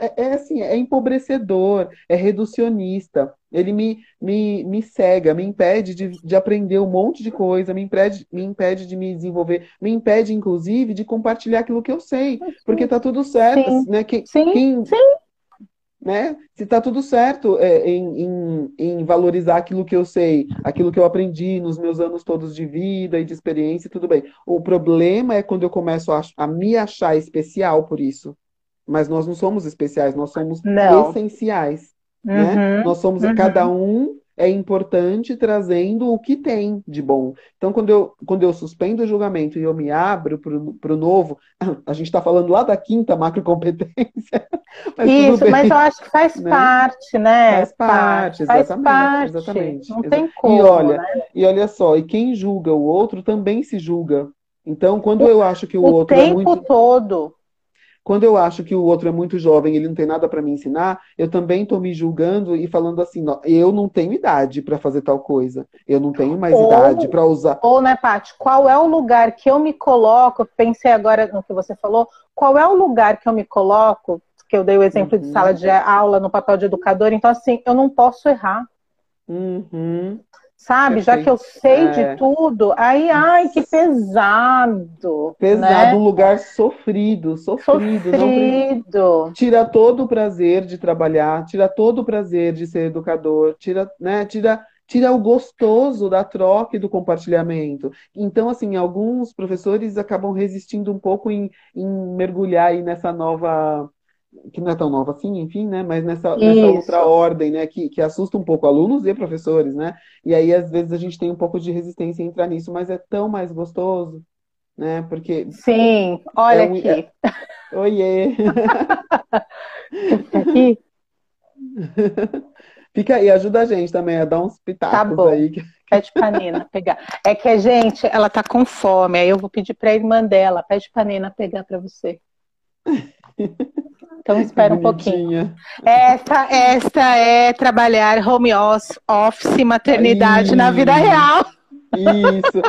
é, é, assim, é empobrecedor, é reducionista. Ele me, me, me cega, me impede de, de aprender um monte de coisa, me impede, me impede de me desenvolver, me impede, inclusive, de compartilhar aquilo que eu sei, porque tá tudo certo, sim. né? Quem, sim, quem, sim né? Se está tudo certo é, em, em, em, valorizar aquilo que eu sei, aquilo que eu aprendi nos meus anos todos de vida e de experiência, tudo bem. O problema é quando eu começo a, a me achar especial por isso. Mas nós não somos especiais, nós somos não. essenciais. Né? Uhum, né? Nós somos uhum. cada um é importante trazendo o que tem de bom. Então, quando eu, quando eu suspendo o julgamento e eu me abro para o novo, a gente está falando lá da quinta macrocompetência. Mas Isso, mas eu acho que faz né? parte, né? Faz parte, faz exatamente. Parte. exatamente Não tem como. E olha, né? e olha só, e quem julga o outro também se julga. Então, quando eu acho que o, o outro é muito. O tempo todo. Quando eu acho que o outro é muito jovem, ele não tem nada para me ensinar, eu também estou me julgando e falando assim, eu não tenho idade para fazer tal coisa. Eu não tenho mais ou, idade para usar. Ou, né, Paty, qual é o lugar que eu me coloco? Pensei agora no que você falou. Qual é o lugar que eu me coloco? Que eu dei o exemplo uhum. de sala de aula no papel de educador. Então, assim, eu não posso errar. Uhum sabe? Perfeito. Já que eu sei é. de tudo, aí, ai, que pesado. Pesado, né? um lugar sofrido, sofrido. Sofrido. Não... Tira todo o prazer de trabalhar, tira todo o prazer de ser educador, tira, né? Tira, tira o gostoso da troca e do compartilhamento. Então, assim, alguns professores acabam resistindo um pouco em, em mergulhar aí nessa nova que não é tão nova assim, enfim, né? Mas nessa, nessa outra ordem, né? Que, que assusta um pouco alunos e professores, né? E aí, às vezes, a gente tem um pouco de resistência em entrar nisso, mas é tão mais gostoso, né? Porque. Sim, olha é um, aqui. É... Oiê! aqui. Fica aí, ajuda a gente também a dar uns pitacos tá bom. aí. Pede pra Nina pegar. É que a gente, ela tá com fome, aí eu vou pedir pra irmã dela, pede pra Nina pegar pra você. Então espera um pouquinho. Esta, esta é trabalhar home office, maternidade Aí. na vida real. Isso.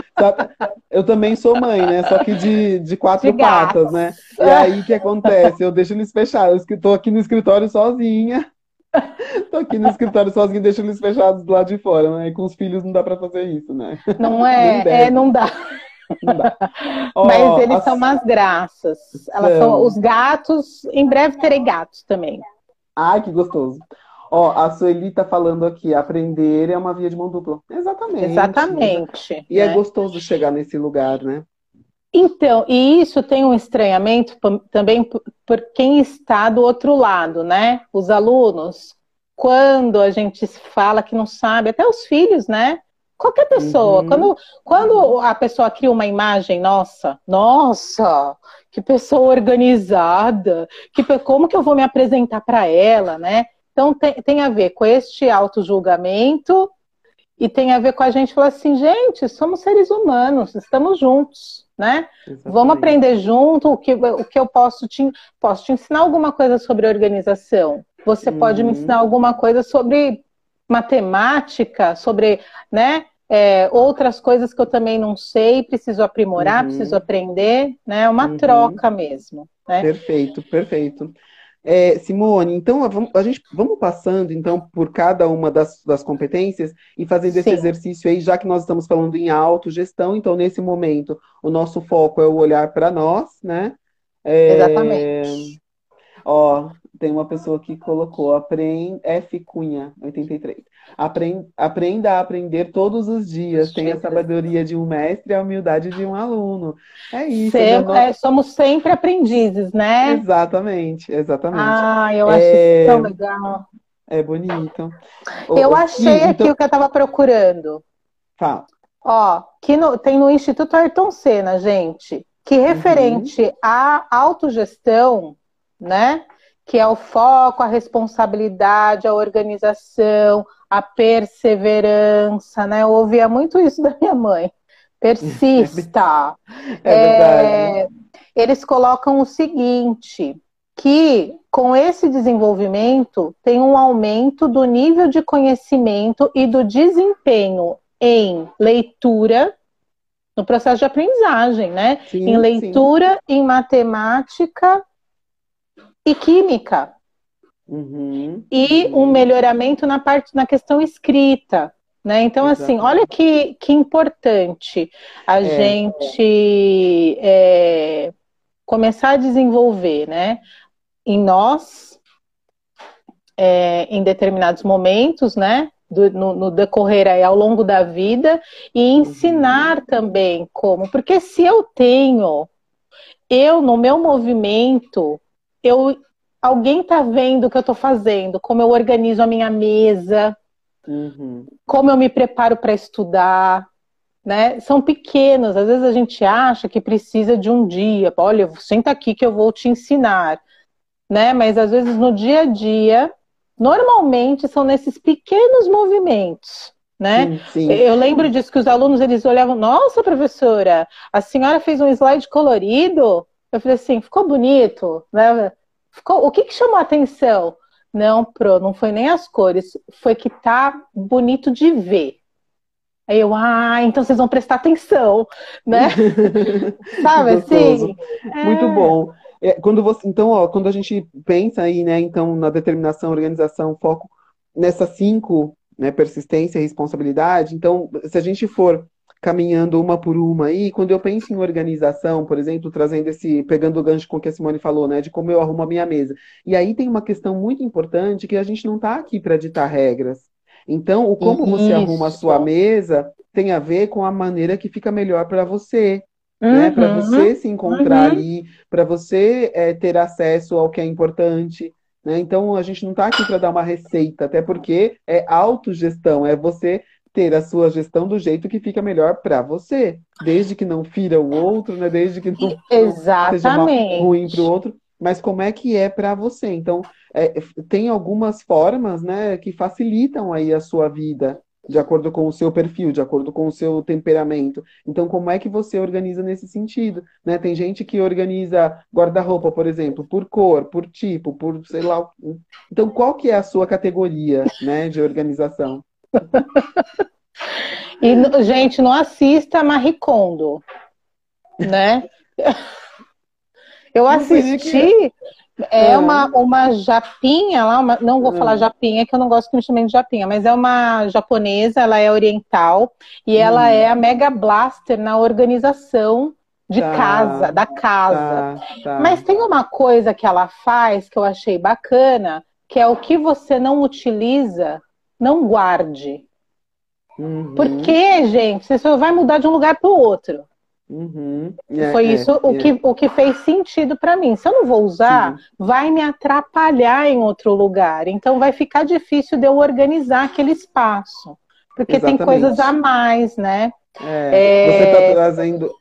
Eu também sou mãe, né? Só que de, de quatro de patas, né? E aí o que acontece? Eu deixo eles fechados. Eu estou aqui no escritório sozinha. Tô aqui no escritório sozinho, deixo eles fechados do lado de fora, né? E com os filhos não dá para fazer isso, né? Não é, é não dá. Oh, Mas eles as... são umas graças. Elas são... são os gatos. Em breve terei gatos também. Ai, que gostoso. Ó, a Sueli tá falando aqui, aprender é uma via de mão dupla. Exatamente. Exatamente. E é né? é gostoso chegar nesse lugar, né? Então, e isso tem um estranhamento também por quem está do outro lado, né? Os alunos, quando a gente fala que não sabe, até os filhos, né? Qualquer pessoa, uhum. quando, quando a pessoa cria uma imagem, nossa, nossa, que pessoa organizada, que, como que eu vou me apresentar para ela, né? Então tem, tem a ver com este auto-julgamento e tem a ver com a gente falar assim, gente, somos seres humanos, estamos juntos, né? Exatamente. Vamos aprender junto o que, o que eu posso te, posso te ensinar alguma coisa sobre organização. Você uhum. pode me uhum. ensinar alguma coisa sobre matemática, sobre, né? É, outras coisas que eu também não sei, preciso aprimorar, uhum. preciso aprender, né? É uma uhum. troca mesmo. Né? Perfeito, perfeito. É, Simone, então a gente vamos passando então por cada uma das, das competências e fazendo esse Sim. exercício aí, já que nós estamos falando em autogestão, então nesse momento o nosso foco é o olhar para nós, né? É, Exatamente. Ó, tem uma pessoa que colocou, aprende, F Cunha, 83. Aprenda, aprenda a aprender todos os dias. Tenha a sabedoria de um mestre e a humildade de um aluno. É isso. Sem, né? é, somos sempre aprendizes, né? Exatamente, exatamente. Ah, eu acho é... tão legal. É bonito. Eu achei então... aqui o que eu estava procurando. Fala. Ó, que no, tem no Instituto Ayrton Senna, gente, que referente uhum. à autogestão, né? Que é o foco, a responsabilidade, a organização, a perseverança, né? Eu ouvia muito isso da minha mãe. Persista. é, é, é eles colocam o seguinte, que com esse desenvolvimento tem um aumento do nível de conhecimento e do desempenho em leitura, no processo de aprendizagem, né? Sim, em leitura, sim. em matemática e química. Uhum, e uhum. um melhoramento na parte na questão escrita. Né? Então, assim, olha que, que importante a é, gente. É, começar a desenvolver né? em nós, é, em determinados momentos, né? Do, no, no, decorrer aí ao longo da vida e ensinar uhum. também como, porque se eu tenho eu no meu movimento eu alguém está vendo o que eu estou fazendo, como eu organizo a minha mesa, uhum. como eu me preparo para estudar, né? São pequenos, às vezes a gente acha que precisa de um dia, olha, senta aqui que eu vou te ensinar, né? Mas às vezes no dia a dia, normalmente são nesses pequenos movimentos. Né? Sim, sim. Eu lembro disso que os alunos eles olhavam, nossa professora, a senhora fez um slide colorido, eu falei assim, ficou bonito, né? Ficou, o que, que chamou a atenção? Não, pro, não foi nem as cores, foi que tá bonito de ver. Aí eu, ah, então vocês vão prestar atenção, né? Sabe assim? Muito é... bom. É, quando você, então, ó, quando a gente pensa aí, né, então, na determinação, organização, foco nessas cinco, né, persistência e responsabilidade, então, se a gente for caminhando uma por uma aí. Quando eu penso em organização, por exemplo, trazendo esse, pegando o gancho com o que a Simone falou, né, de como eu arrumo a minha mesa. E aí tem uma questão muito importante que a gente não está aqui para ditar regras. Então, o como Isso. você arruma a sua mesa tem a ver com a maneira que fica melhor para você. Né? Uhum. Né? Para você se encontrar uhum. ali, para você é, ter acesso ao que é importante. Né? Então, a gente não está aqui para dar uma receita, até porque é autogestão, é você ter a sua gestão do jeito que fica melhor para você, desde que não fira o outro, né? desde que não, Exatamente. seja ruim para o outro, mas como é que é para você. Então, é, tem algumas formas né, que facilitam aí a sua vida, de acordo com o seu perfil, de acordo com o seu temperamento. Então, como é que você organiza nesse sentido? Né? Tem gente que organiza guarda-roupa, por exemplo, por cor, por tipo, por sei lá. Então, qual que é a sua categoria né, de organização? E, gente, não assista Marie Kondo, né? Eu assisti é, é uma, uma japinha lá, uma, não vou falar hum. japinha, que eu não gosto que me chamem de japinha, mas é uma japonesa, ela é oriental e ela hum. é a Mega Blaster na organização de tá. casa, da casa. Tá, tá. Mas tem uma coisa que ela faz que eu achei bacana, que é o que você não utiliza, não guarde. Uhum. Porque, gente, você só vai mudar de um lugar para o outro. Uhum. É, Foi é, isso é, o, que, o que fez sentido para mim. Se eu não vou usar, Sim. vai me atrapalhar em outro lugar. Então vai ficar difícil de eu organizar aquele espaço. Porque Exatamente. tem coisas a mais, né? É, você está trazendo,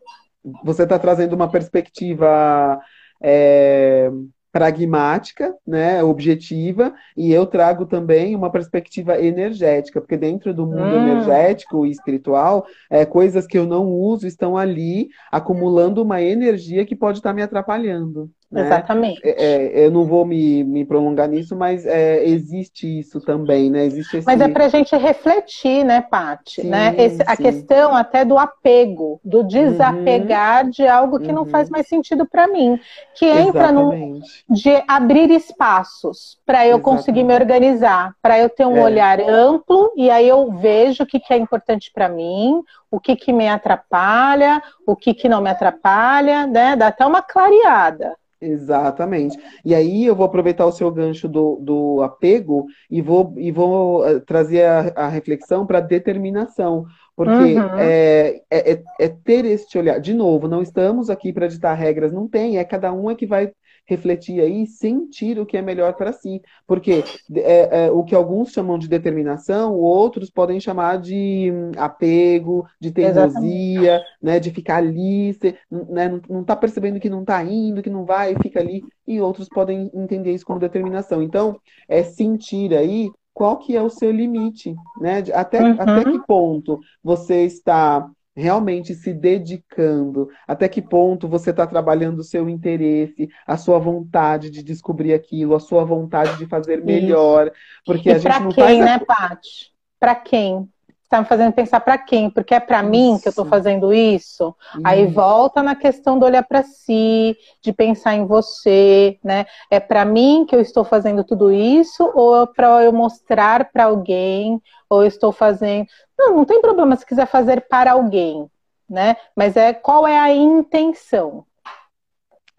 você tá trazendo uma perspectiva é, pragmática, né, objetiva, e eu trago também uma perspectiva energética, porque dentro do mundo hum. energético e espiritual, é, coisas que eu não uso estão ali acumulando uma energia que pode estar me atrapalhando. Né? Exatamente. É, é, eu não vou me, me prolongar nisso, mas é, existe isso também, né? Existe esse... Mas é para a gente refletir, né, Paty? Né? Esse, a questão até do apego, do desapegar uhum. de algo que uhum. não faz mais sentido para mim, que entra no de abrir espaços para eu Exatamente. conseguir me organizar, para eu ter um é. olhar amplo e aí eu vejo o que, que é importante para mim, o que, que me atrapalha, o que, que não me atrapalha, né? Dá até uma clareada. Exatamente. E aí eu vou aproveitar o seu gancho do, do apego e vou, e vou eh, trazer a, a reflexão para determinação. Porque uhum. é, é, é, ter este olhar. De novo, não estamos aqui para ditar regras, não tem, é cada um é que vai refletir aí, sentir o que é melhor para si. Porque é, é, o que alguns chamam de determinação, outros podem chamar de hum, apego, de teimosia, né, de ficar ali, né, não está percebendo que não está indo, que não vai, fica ali, e outros podem entender isso como determinação. Então, é sentir aí qual que é o seu limite, né? Até, uhum. até que ponto você está realmente se dedicando, até que ponto você está trabalhando o seu interesse, a sua vontade de descobrir aquilo, a sua vontade de fazer melhor, porque e a gente não quem, faz... né, Paty? Para quem? Está me fazendo pensar para quem? Porque é para mim que eu estou fazendo isso. isso. Aí volta na questão do olhar para si, de pensar em você, né? É para mim que eu estou fazendo tudo isso ou é para eu mostrar para alguém ou eu estou fazendo não, não tem problema se quiser fazer para alguém, né? Mas é qual é a intenção.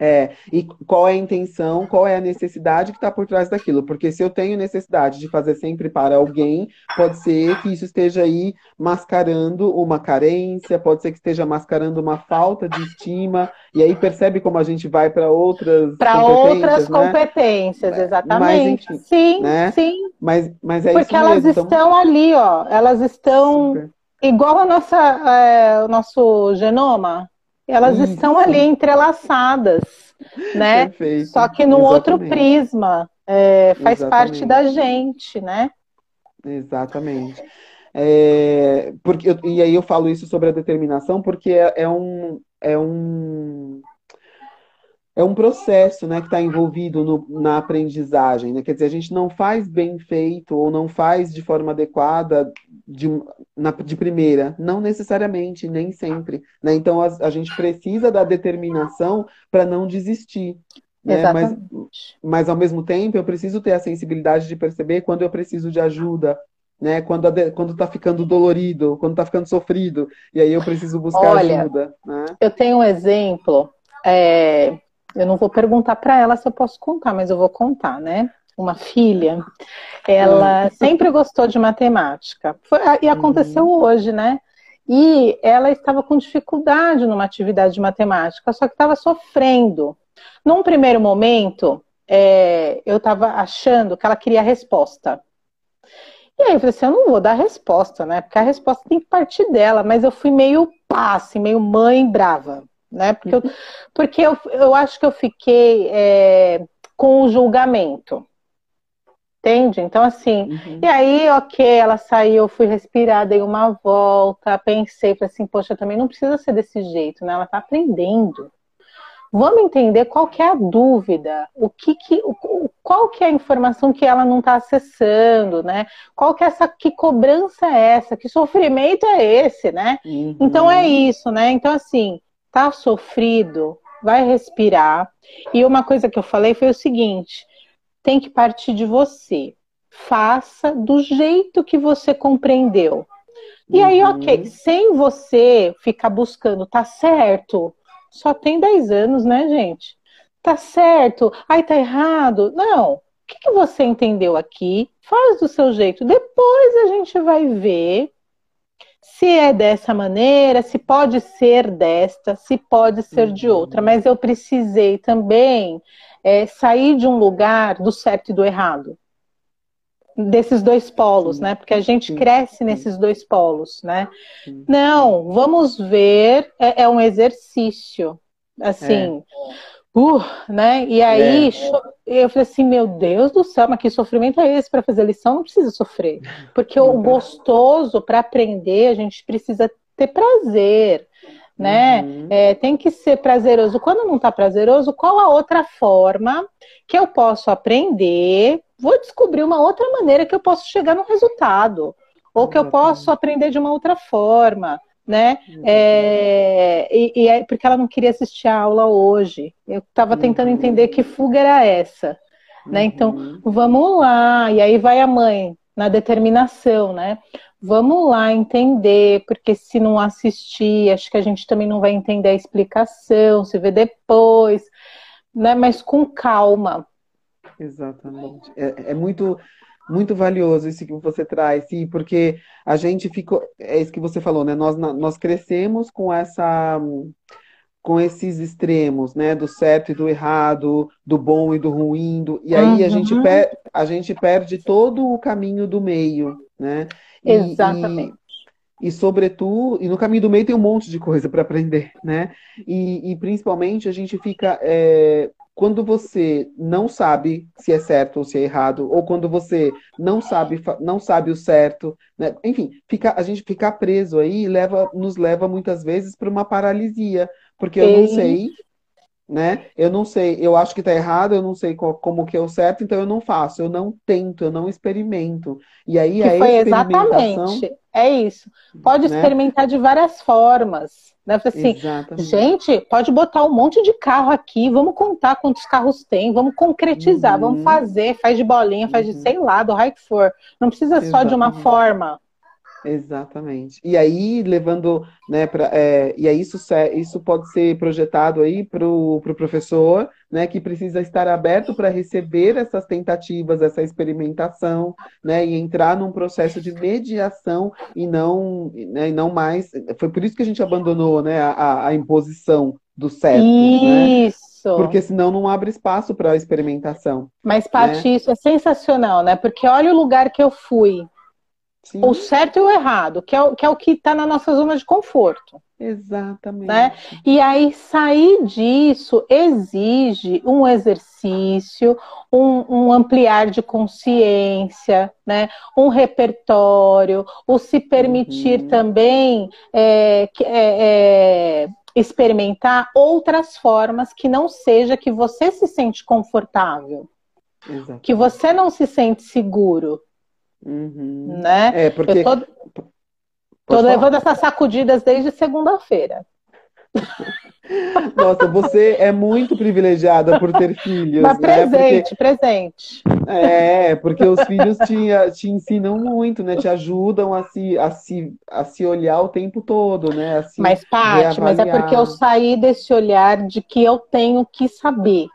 É, e qual é a intenção, qual é a necessidade que está por trás daquilo? Porque se eu tenho necessidade de fazer sempre para alguém, pode ser que isso esteja aí mascarando uma carência, pode ser que esteja mascarando uma falta de estima, e aí percebe como a gente vai para outras para outras né? competências, exatamente. Mas, enfim, sim, né? sim. Mas, mas é Porque isso elas mesmo, então estão ali, ó, elas estão Super. igual a nossa, é, o nosso genoma. Elas Isso. estão ali entrelaçadas, né? Perfeito. Só que no Exatamente. outro prisma. É, faz Exatamente. parte da gente, né? Exatamente. É, porque, e aí eu falo isso sobre a determinação porque é, é um, é um é um processo né, que está envolvido no, na aprendizagem. Né? Quer dizer, a gente não faz bem feito ou não faz de forma adequada de, na, de primeira. Não necessariamente, nem sempre. Né? Então, a, a gente precisa da determinação para não desistir. Né? Mas, mas, ao mesmo tempo, eu preciso ter a sensibilidade de perceber quando eu preciso de ajuda, né? Quando, está quando tá ficando dolorido, quando está ficando sofrido, e aí eu preciso buscar Olha, ajuda. Né? Eu tenho um exemplo, é, eu não vou perguntar para ela se eu posso contar, mas eu vou contar, né? Uma filha, ela hum. sempre gostou de matemática. Foi, e aconteceu uhum. hoje, né? E ela estava com dificuldade numa atividade de matemática, só que estava sofrendo. Num primeiro momento, é, eu estava achando que ela queria a resposta. E aí eu falei assim, eu não vou dar a resposta, né? Porque a resposta tem que partir dela, mas eu fui meio passe, meio mãe brava, né? Porque eu, porque eu, eu acho que eu fiquei é, com o julgamento. Entende? Então, assim, uhum. e aí, ok, ela saiu, eu fui respirar, dei uma volta, pensei, falei assim, poxa, também não precisa ser desse jeito, né? Ela tá aprendendo. Vamos entender qual que é a dúvida, o que, que o, qual que é a informação que ela não está acessando, né? Qual que é essa, que cobrança é essa, que sofrimento é esse, né? Uhum. Então é isso, né? Então assim, tá sofrido, vai respirar. E uma coisa que eu falei foi o seguinte: tem que partir de você. Faça do jeito que você compreendeu. E uhum. aí, ok, sem você ficar buscando, tá certo? Só tem 10 anos, né, gente? Tá certo? Ai, tá errado? Não. O que, que você entendeu aqui? Faz do seu jeito. Depois a gente vai ver se é dessa maneira, se pode ser desta, se pode ser de uhum. outra. Mas eu precisei também é, sair de um lugar do certo e do errado. Desses dois polos, né? Porque a gente cresce nesses dois polos, né? Não, vamos ver, é, é um exercício. Assim. É. Uh, né? E aí é. eu falei assim, meu Deus do céu, mas que sofrimento é esse para fazer lição? Não precisa sofrer. Porque o gostoso para aprender, a gente precisa ter prazer né? Uhum. É, tem que ser prazeroso. Quando não está prazeroso, qual a outra forma que eu posso aprender? Vou descobrir uma outra maneira que eu posso chegar no resultado, ou que eu posso aprender de uma outra forma, né? É, e, e é porque ela não queria assistir a aula hoje. Eu estava tentando uhum. entender que fuga era essa, né? Então, uhum. vamos lá. E aí vai a mãe na determinação, né? vamos lá entender, porque se não assistir, acho que a gente também não vai entender a explicação, se vê depois, né? Mas com calma. Exatamente. É, é muito muito valioso isso que você traz, sim, porque a gente ficou, é isso que você falou, né? Nós, nós crescemos com essa com esses extremos, né, do certo e do errado, do bom e do ruim, do... e aí uhum. a gente per... a gente perde todo o caminho do meio, né? Exatamente. E, e, sobretudo, e no caminho do meio tem um monte de coisa para aprender, né? E, e, principalmente a gente fica. É, quando você não sabe se é certo ou se é errado, ou quando você não sabe, não sabe o certo, né? enfim, fica, a gente ficar preso aí leva, nos leva muitas vezes para uma paralisia, porque eu não sei né? Eu não sei, eu acho que está errado, eu não sei qual, como que é o certo, então eu não faço, eu não tento, eu não experimento. E aí que a foi exatamente, é isso. Pode né? experimentar de várias formas. Né? Assim, exatamente. gente, pode botar um monte de carro aqui, vamos contar quantos carros tem, vamos concretizar, uhum. vamos fazer, faz de bolinha, faz uhum. de sei lá, do raio que for. Não precisa exatamente. só de uma forma. Exatamente. E aí, levando, né, pra, é, e aí isso, isso pode ser projetado aí para o pro professor, né, que precisa estar aberto para receber essas tentativas, essa experimentação, né, e entrar num processo de mediação e não, né, e não mais. Foi por isso que a gente abandonou, né, a, a imposição do certo. Né? Isso. Né? Porque senão não abre espaço para a experimentação. Mas, Paty, né? isso é sensacional, né? Porque olha o lugar que eu fui Sim. o certo e o errado, que é o que é o que está na nossa zona de conforto. Exatamente. Né? E aí sair disso exige um exercício, um, um, ampliar de consciência, né? um repertório, o se permitir uhum. também é, é, é, experimentar outras formas que não seja que você se sente confortável. Exatamente. Que você não se sente seguro, Uhum. Né? É, porque. Eu tô, tô levando essas sacudidas desde segunda-feira. Nossa, você é muito privilegiada por ter filhos. Mas né? presente, porque... presente. É, porque os filhos te, te ensinam muito, né? Te ajudam a se, a, se, a se olhar o tempo todo, né? mas, Paty, mas é porque eu saí desse olhar de que eu tenho que saber.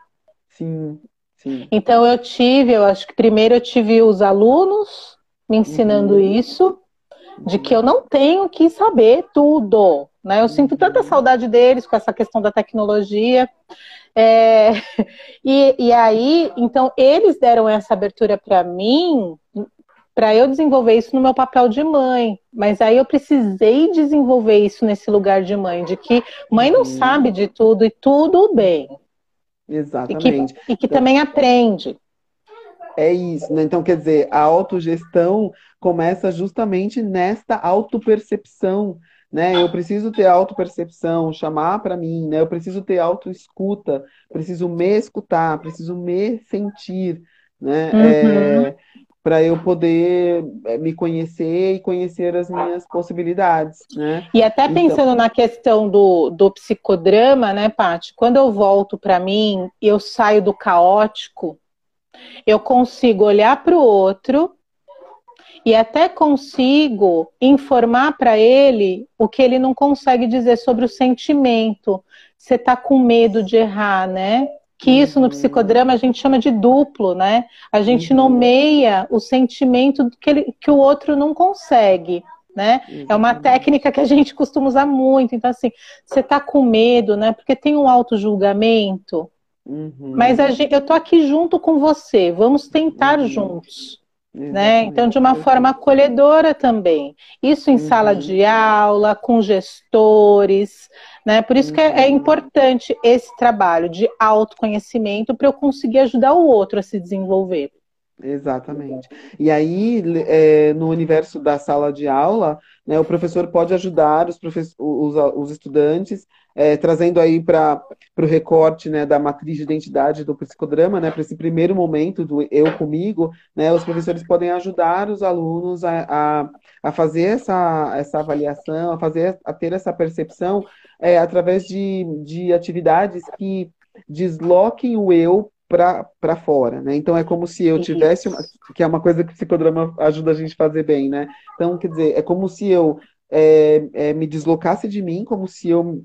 Sim. Sim. Então eu tive, eu acho que primeiro eu tive os alunos me ensinando uhum. isso, de que eu não tenho que saber tudo, né? Eu sinto tanta uhum. saudade deles com essa questão da tecnologia. É, e, e aí, então, eles deram essa abertura para mim, para eu desenvolver isso no meu papel de mãe. Mas aí eu precisei desenvolver isso nesse lugar de mãe, de que mãe não uhum. sabe de tudo e tudo bem. Exatamente. E que, e que então, também aprende. É isso, né? Então, quer dizer, a autogestão começa justamente nesta autopercepção né? Eu preciso ter autopercepção, chamar para mim, né? Eu preciso ter autoescuta, preciso me escutar, preciso me sentir, né? Uhum. É, para eu poder é, me conhecer e conhecer as minhas possibilidades, né? E até então pensando então... na questão do, do psicodrama, né, Paty? Quando eu volto para mim eu saio do caótico, eu consigo olhar para o outro e até consigo informar para ele o que ele não consegue dizer sobre o sentimento. Você está com medo de errar, né? Que isso no uhum. psicodrama a gente chama de duplo, né? A gente uhum. nomeia o sentimento que, ele, que o outro não consegue. Né? É uma técnica que a gente costuma usar muito. Então, assim, você está com medo, né? Porque tem um auto-julgamento. Uhum. Mas gente, eu tô aqui junto com você, vamos tentar uhum. juntos. Né? Então, de uma forma acolhedora também. Isso em uhum. sala de aula, com gestores. Né? Por isso que é, é uhum. importante esse trabalho de autoconhecimento para eu conseguir ajudar o outro a se desenvolver. Exatamente. E aí, é, no universo da sala de aula, né, o professor pode ajudar os, os, os estudantes é, trazendo aí para o recorte né, da matriz de identidade do psicodrama, né, para esse primeiro momento do eu comigo, né, os professores podem ajudar os alunos a, a, a fazer essa, essa avaliação, a fazer a ter essa percepção é, através de, de atividades que desloquem o eu para fora, né? Então é como se eu tivesse uma, que é uma coisa que o psicodrama ajuda a gente a fazer bem, né? Então, quer dizer, é como se eu é, é, me deslocasse de mim, como se eu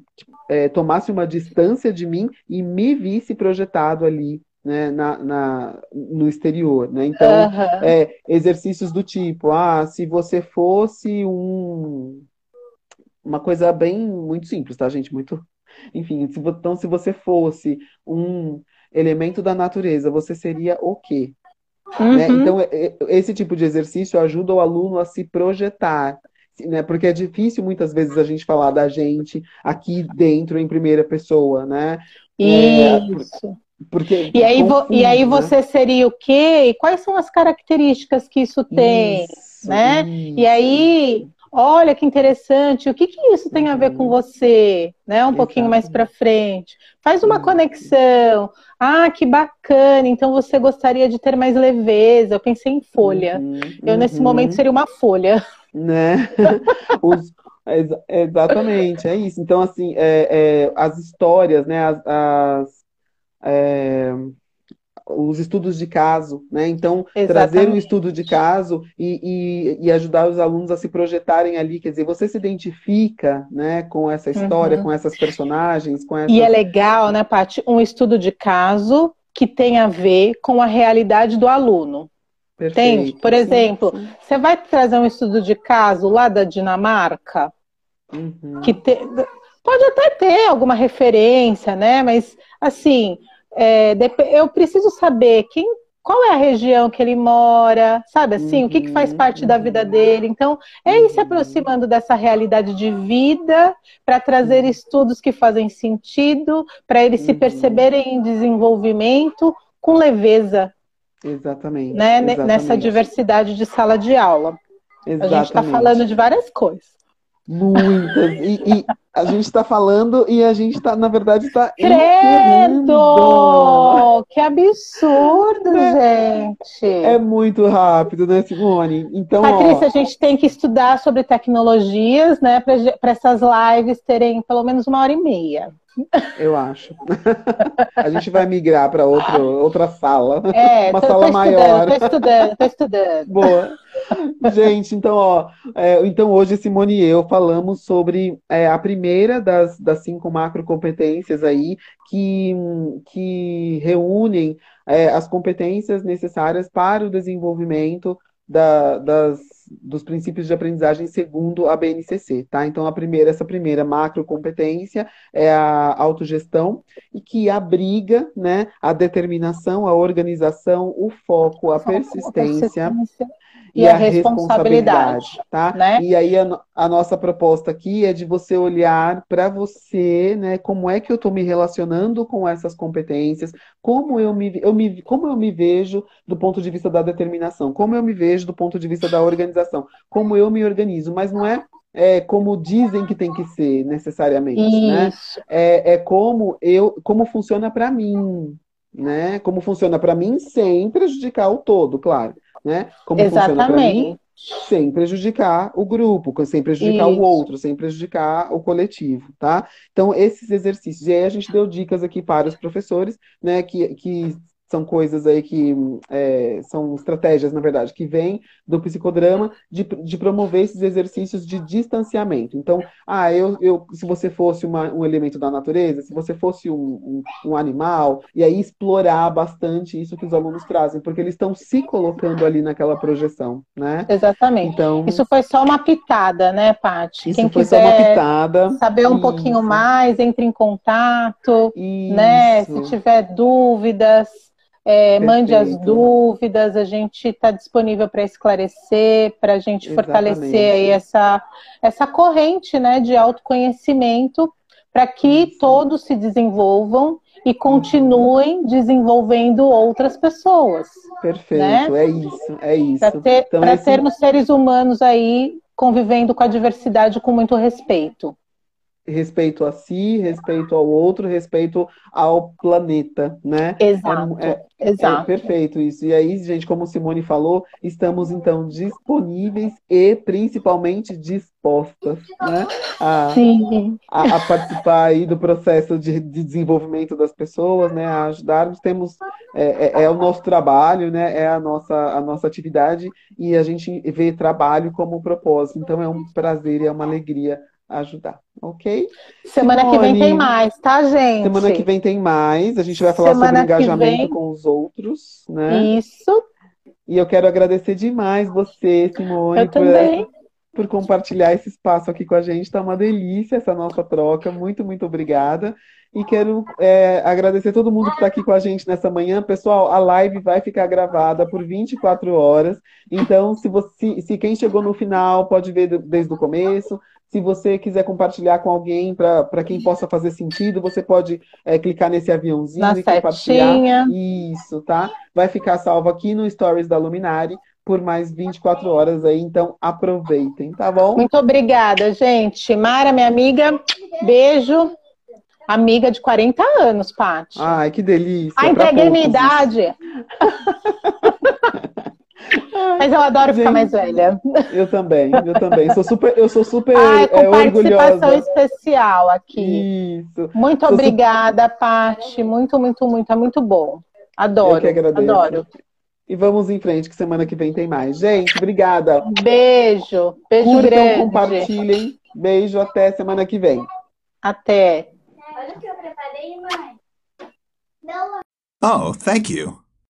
é, tomasse uma distância de mim e me visse projetado ali né, na, na, no exterior, né? Então, uhum. exercícios do tipo, ah, se você fosse um... Uma coisa bem, muito simples, tá, gente? Muito... Enfim, se, então, se você fosse um elemento da natureza, você seria o quê? Né? Uhum. Né? Então, esse tipo de exercício ajuda o aluno a se projetar, né? Porque é difícil muitas vezes a gente falar da gente aqui dentro em primeira pessoa, né? É, isso. É, porque e aí, confunde, e aí né? você seria o quê? E quais são as características que isso tem, isso, né? Isso. E aí, olha que interessante, o que, que isso tem a ver com uhum. você, né? Um pouquinho mais para frente. Faz uma uhum. conexão. Ah, que bacana. Então você gostaria de ter mais leveza. Eu pensei em folha. Uhum. Eu nesse momento seria uma folha né? Os, exatamente, é isso. Então, assim, é, é, as histórias, né, as, as é, os estudos de caso, né? Então, Exatamente. trazer um estudo de caso e, e, e, ajudar os alunos a se projetarem ali, quer dizer, você se identifica, né, com essa história, uhum. com essas personagens, com essas... E é legal, né, Paty, um estudo de caso que tem a ver com a realidade do aluno. Perfeito. Entende? Por exemplo, sim, sim. você vai trazer um estudo de caso lá da Dinamarca, uhum. que te... pode até ter alguma referência, né? Mas assim, é, eu preciso saber quem, qual é a região que ele mora, sabe assim, uhum. o que, que faz parte uhum. da vida dele. Então, é ir se uhum. aproximando dessa realidade de vida para trazer uhum. estudos que fazem sentido, para eles se perceberem em desenvolvimento com leveza, Exatamente, né? exatamente. Nessa diversidade de sala de aula. Exatamente. A gente está falando de várias coisas. Muitas. E, e a gente está falando e a gente está, na verdade, está. Credo! Que absurdo, é, gente! É muito rápido, né, Simone? Então, Patrícia, ó... a gente tem que estudar sobre tecnologias, né, para essas lives terem pelo menos uma hora e meia. Eu acho. A gente vai migrar para outra sala. É, uma tô, sala tô maior. Estou estudando, estou estudando. Boa. Gente, então, ó, é, então hoje Simone e eu falamos sobre é, a primeira das, das cinco macrocompetências aí que, que reúnem é, as competências necessárias para o desenvolvimento da, das, dos princípios de aprendizagem segundo a BNCC, tá? Então, a primeira, essa primeira macrocompetência é a autogestão e que abriga, né, a determinação, a organização, o foco, a persistência, e, e a, a responsabilidade, responsabilidade, tá? Né? E aí a, a, nossa proposta aqui é de você olhar para você, né? Como é que eu estou me relacionando com essas competências? Como eu me, eu me, como eu me vejo do ponto de vista da determinação? Como eu me vejo do ponto de vista da organização? Como eu me organizo? Mas não é é, como dizem que tem que ser necessariamente, né? Isso. né? É, é como eu, como funciona para mim, né? Como funciona para mim sem prejudicar o todo, claro né? Como Exatamente. Mim, sem prejudicar o grupo, sem prejudicar Isso. o outro, sem prejudicar o coletivo, tá? Então, esses exercícios. E aí a gente deu dicas aqui para os professores, né, que, que são coisas aí que é, são estratégias, na verdade, que vêm do psicodrama de, de promover esses exercícios de distanciamento. Então, ah, eu, eu se você fosse uma, um elemento da natureza, se você fosse um, um, um, animal, e aí explorar bastante isso que os alunos trazem, porque eles estão se colocando ali naquela projeção, né? Exatamente. Então, isso foi só uma pitada, né, Paty? Isso Quem foi só uma pitada. Saber um isso. pouquinho mais, entre em contato, isso. né? Se tiver dúvidas é, mande as dúvidas, a gente está disponível para esclarecer, para a gente Exatamente. fortalecer aí essa, essa corrente né, de autoconhecimento para que Isso. todos se desenvolvam e continuem desenvolvendo outras pessoas. Perfeito, né? é isso, é isso. Para ter, então, esse... termos seres humanos aí convivendo com a diversidade com muito respeito respeito a si, respeito ao outro, respeito ao planeta, né? Exato. É, é, Exato. é perfeito isso. E aí, gente, como Simone falou, estamos então disponíveis e principalmente dispostas, né? A, a, a participar aí do processo de, de, desenvolvimento das pessoas, né? A ajudarmos. Temos é, é, é, o nosso trabalho, né? É a nossa a nossa atividade e a gente vê trabalho como propósito. Então é um prazer e é uma alegria ajudar, ok? Semana Simone, que vem tem mais, tá, gente? Semana que vem tem mais. A gente vai falar semana sobre engajamento vem... com os outros, né? Isso. E eu quero agradecer demais você, Simone, eu por, também. por compartilhar esse espaço aqui com a gente. Tá uma delícia essa nossa troca. Muito, muito obrigada. E quero é, agradecer todo mundo que está aqui com a gente nessa manhã. Pessoal, a live vai ficar gravada por 24 horas. Então, se, você, se quem chegou no final pode ver desde o começo, se você quiser compartilhar com alguém para quem possa fazer sentido, você pode é, clicar nesse aviãozinho Na e compartilhar. Isso, tá? Vai ficar salvo aqui no Stories da Luminari por mais 24 horas aí, então aproveitem, tá bom? Muito obrigada, gente. Mara, minha amiga, beijo. Amiga de 40 anos, Paty. Ai, que delícia. A entreguei minha idade. Mas eu adoro Gente, ficar mais velha. Eu também, eu também. Sou super, eu sou super Ai, com é, participação especial aqui. Isso. Muito sou obrigada, super... Paty. Muito, muito, muito. É muito bom. Adoro. Eu que agradeço. Adoro. E vamos em frente, que semana que vem tem mais. Gente, obrigada. Beijo. Beijo Curtam, grande. compartilhem. Beijo, até semana que vem. Até. Olha o que eu preparei, mãe. Oh, thank you.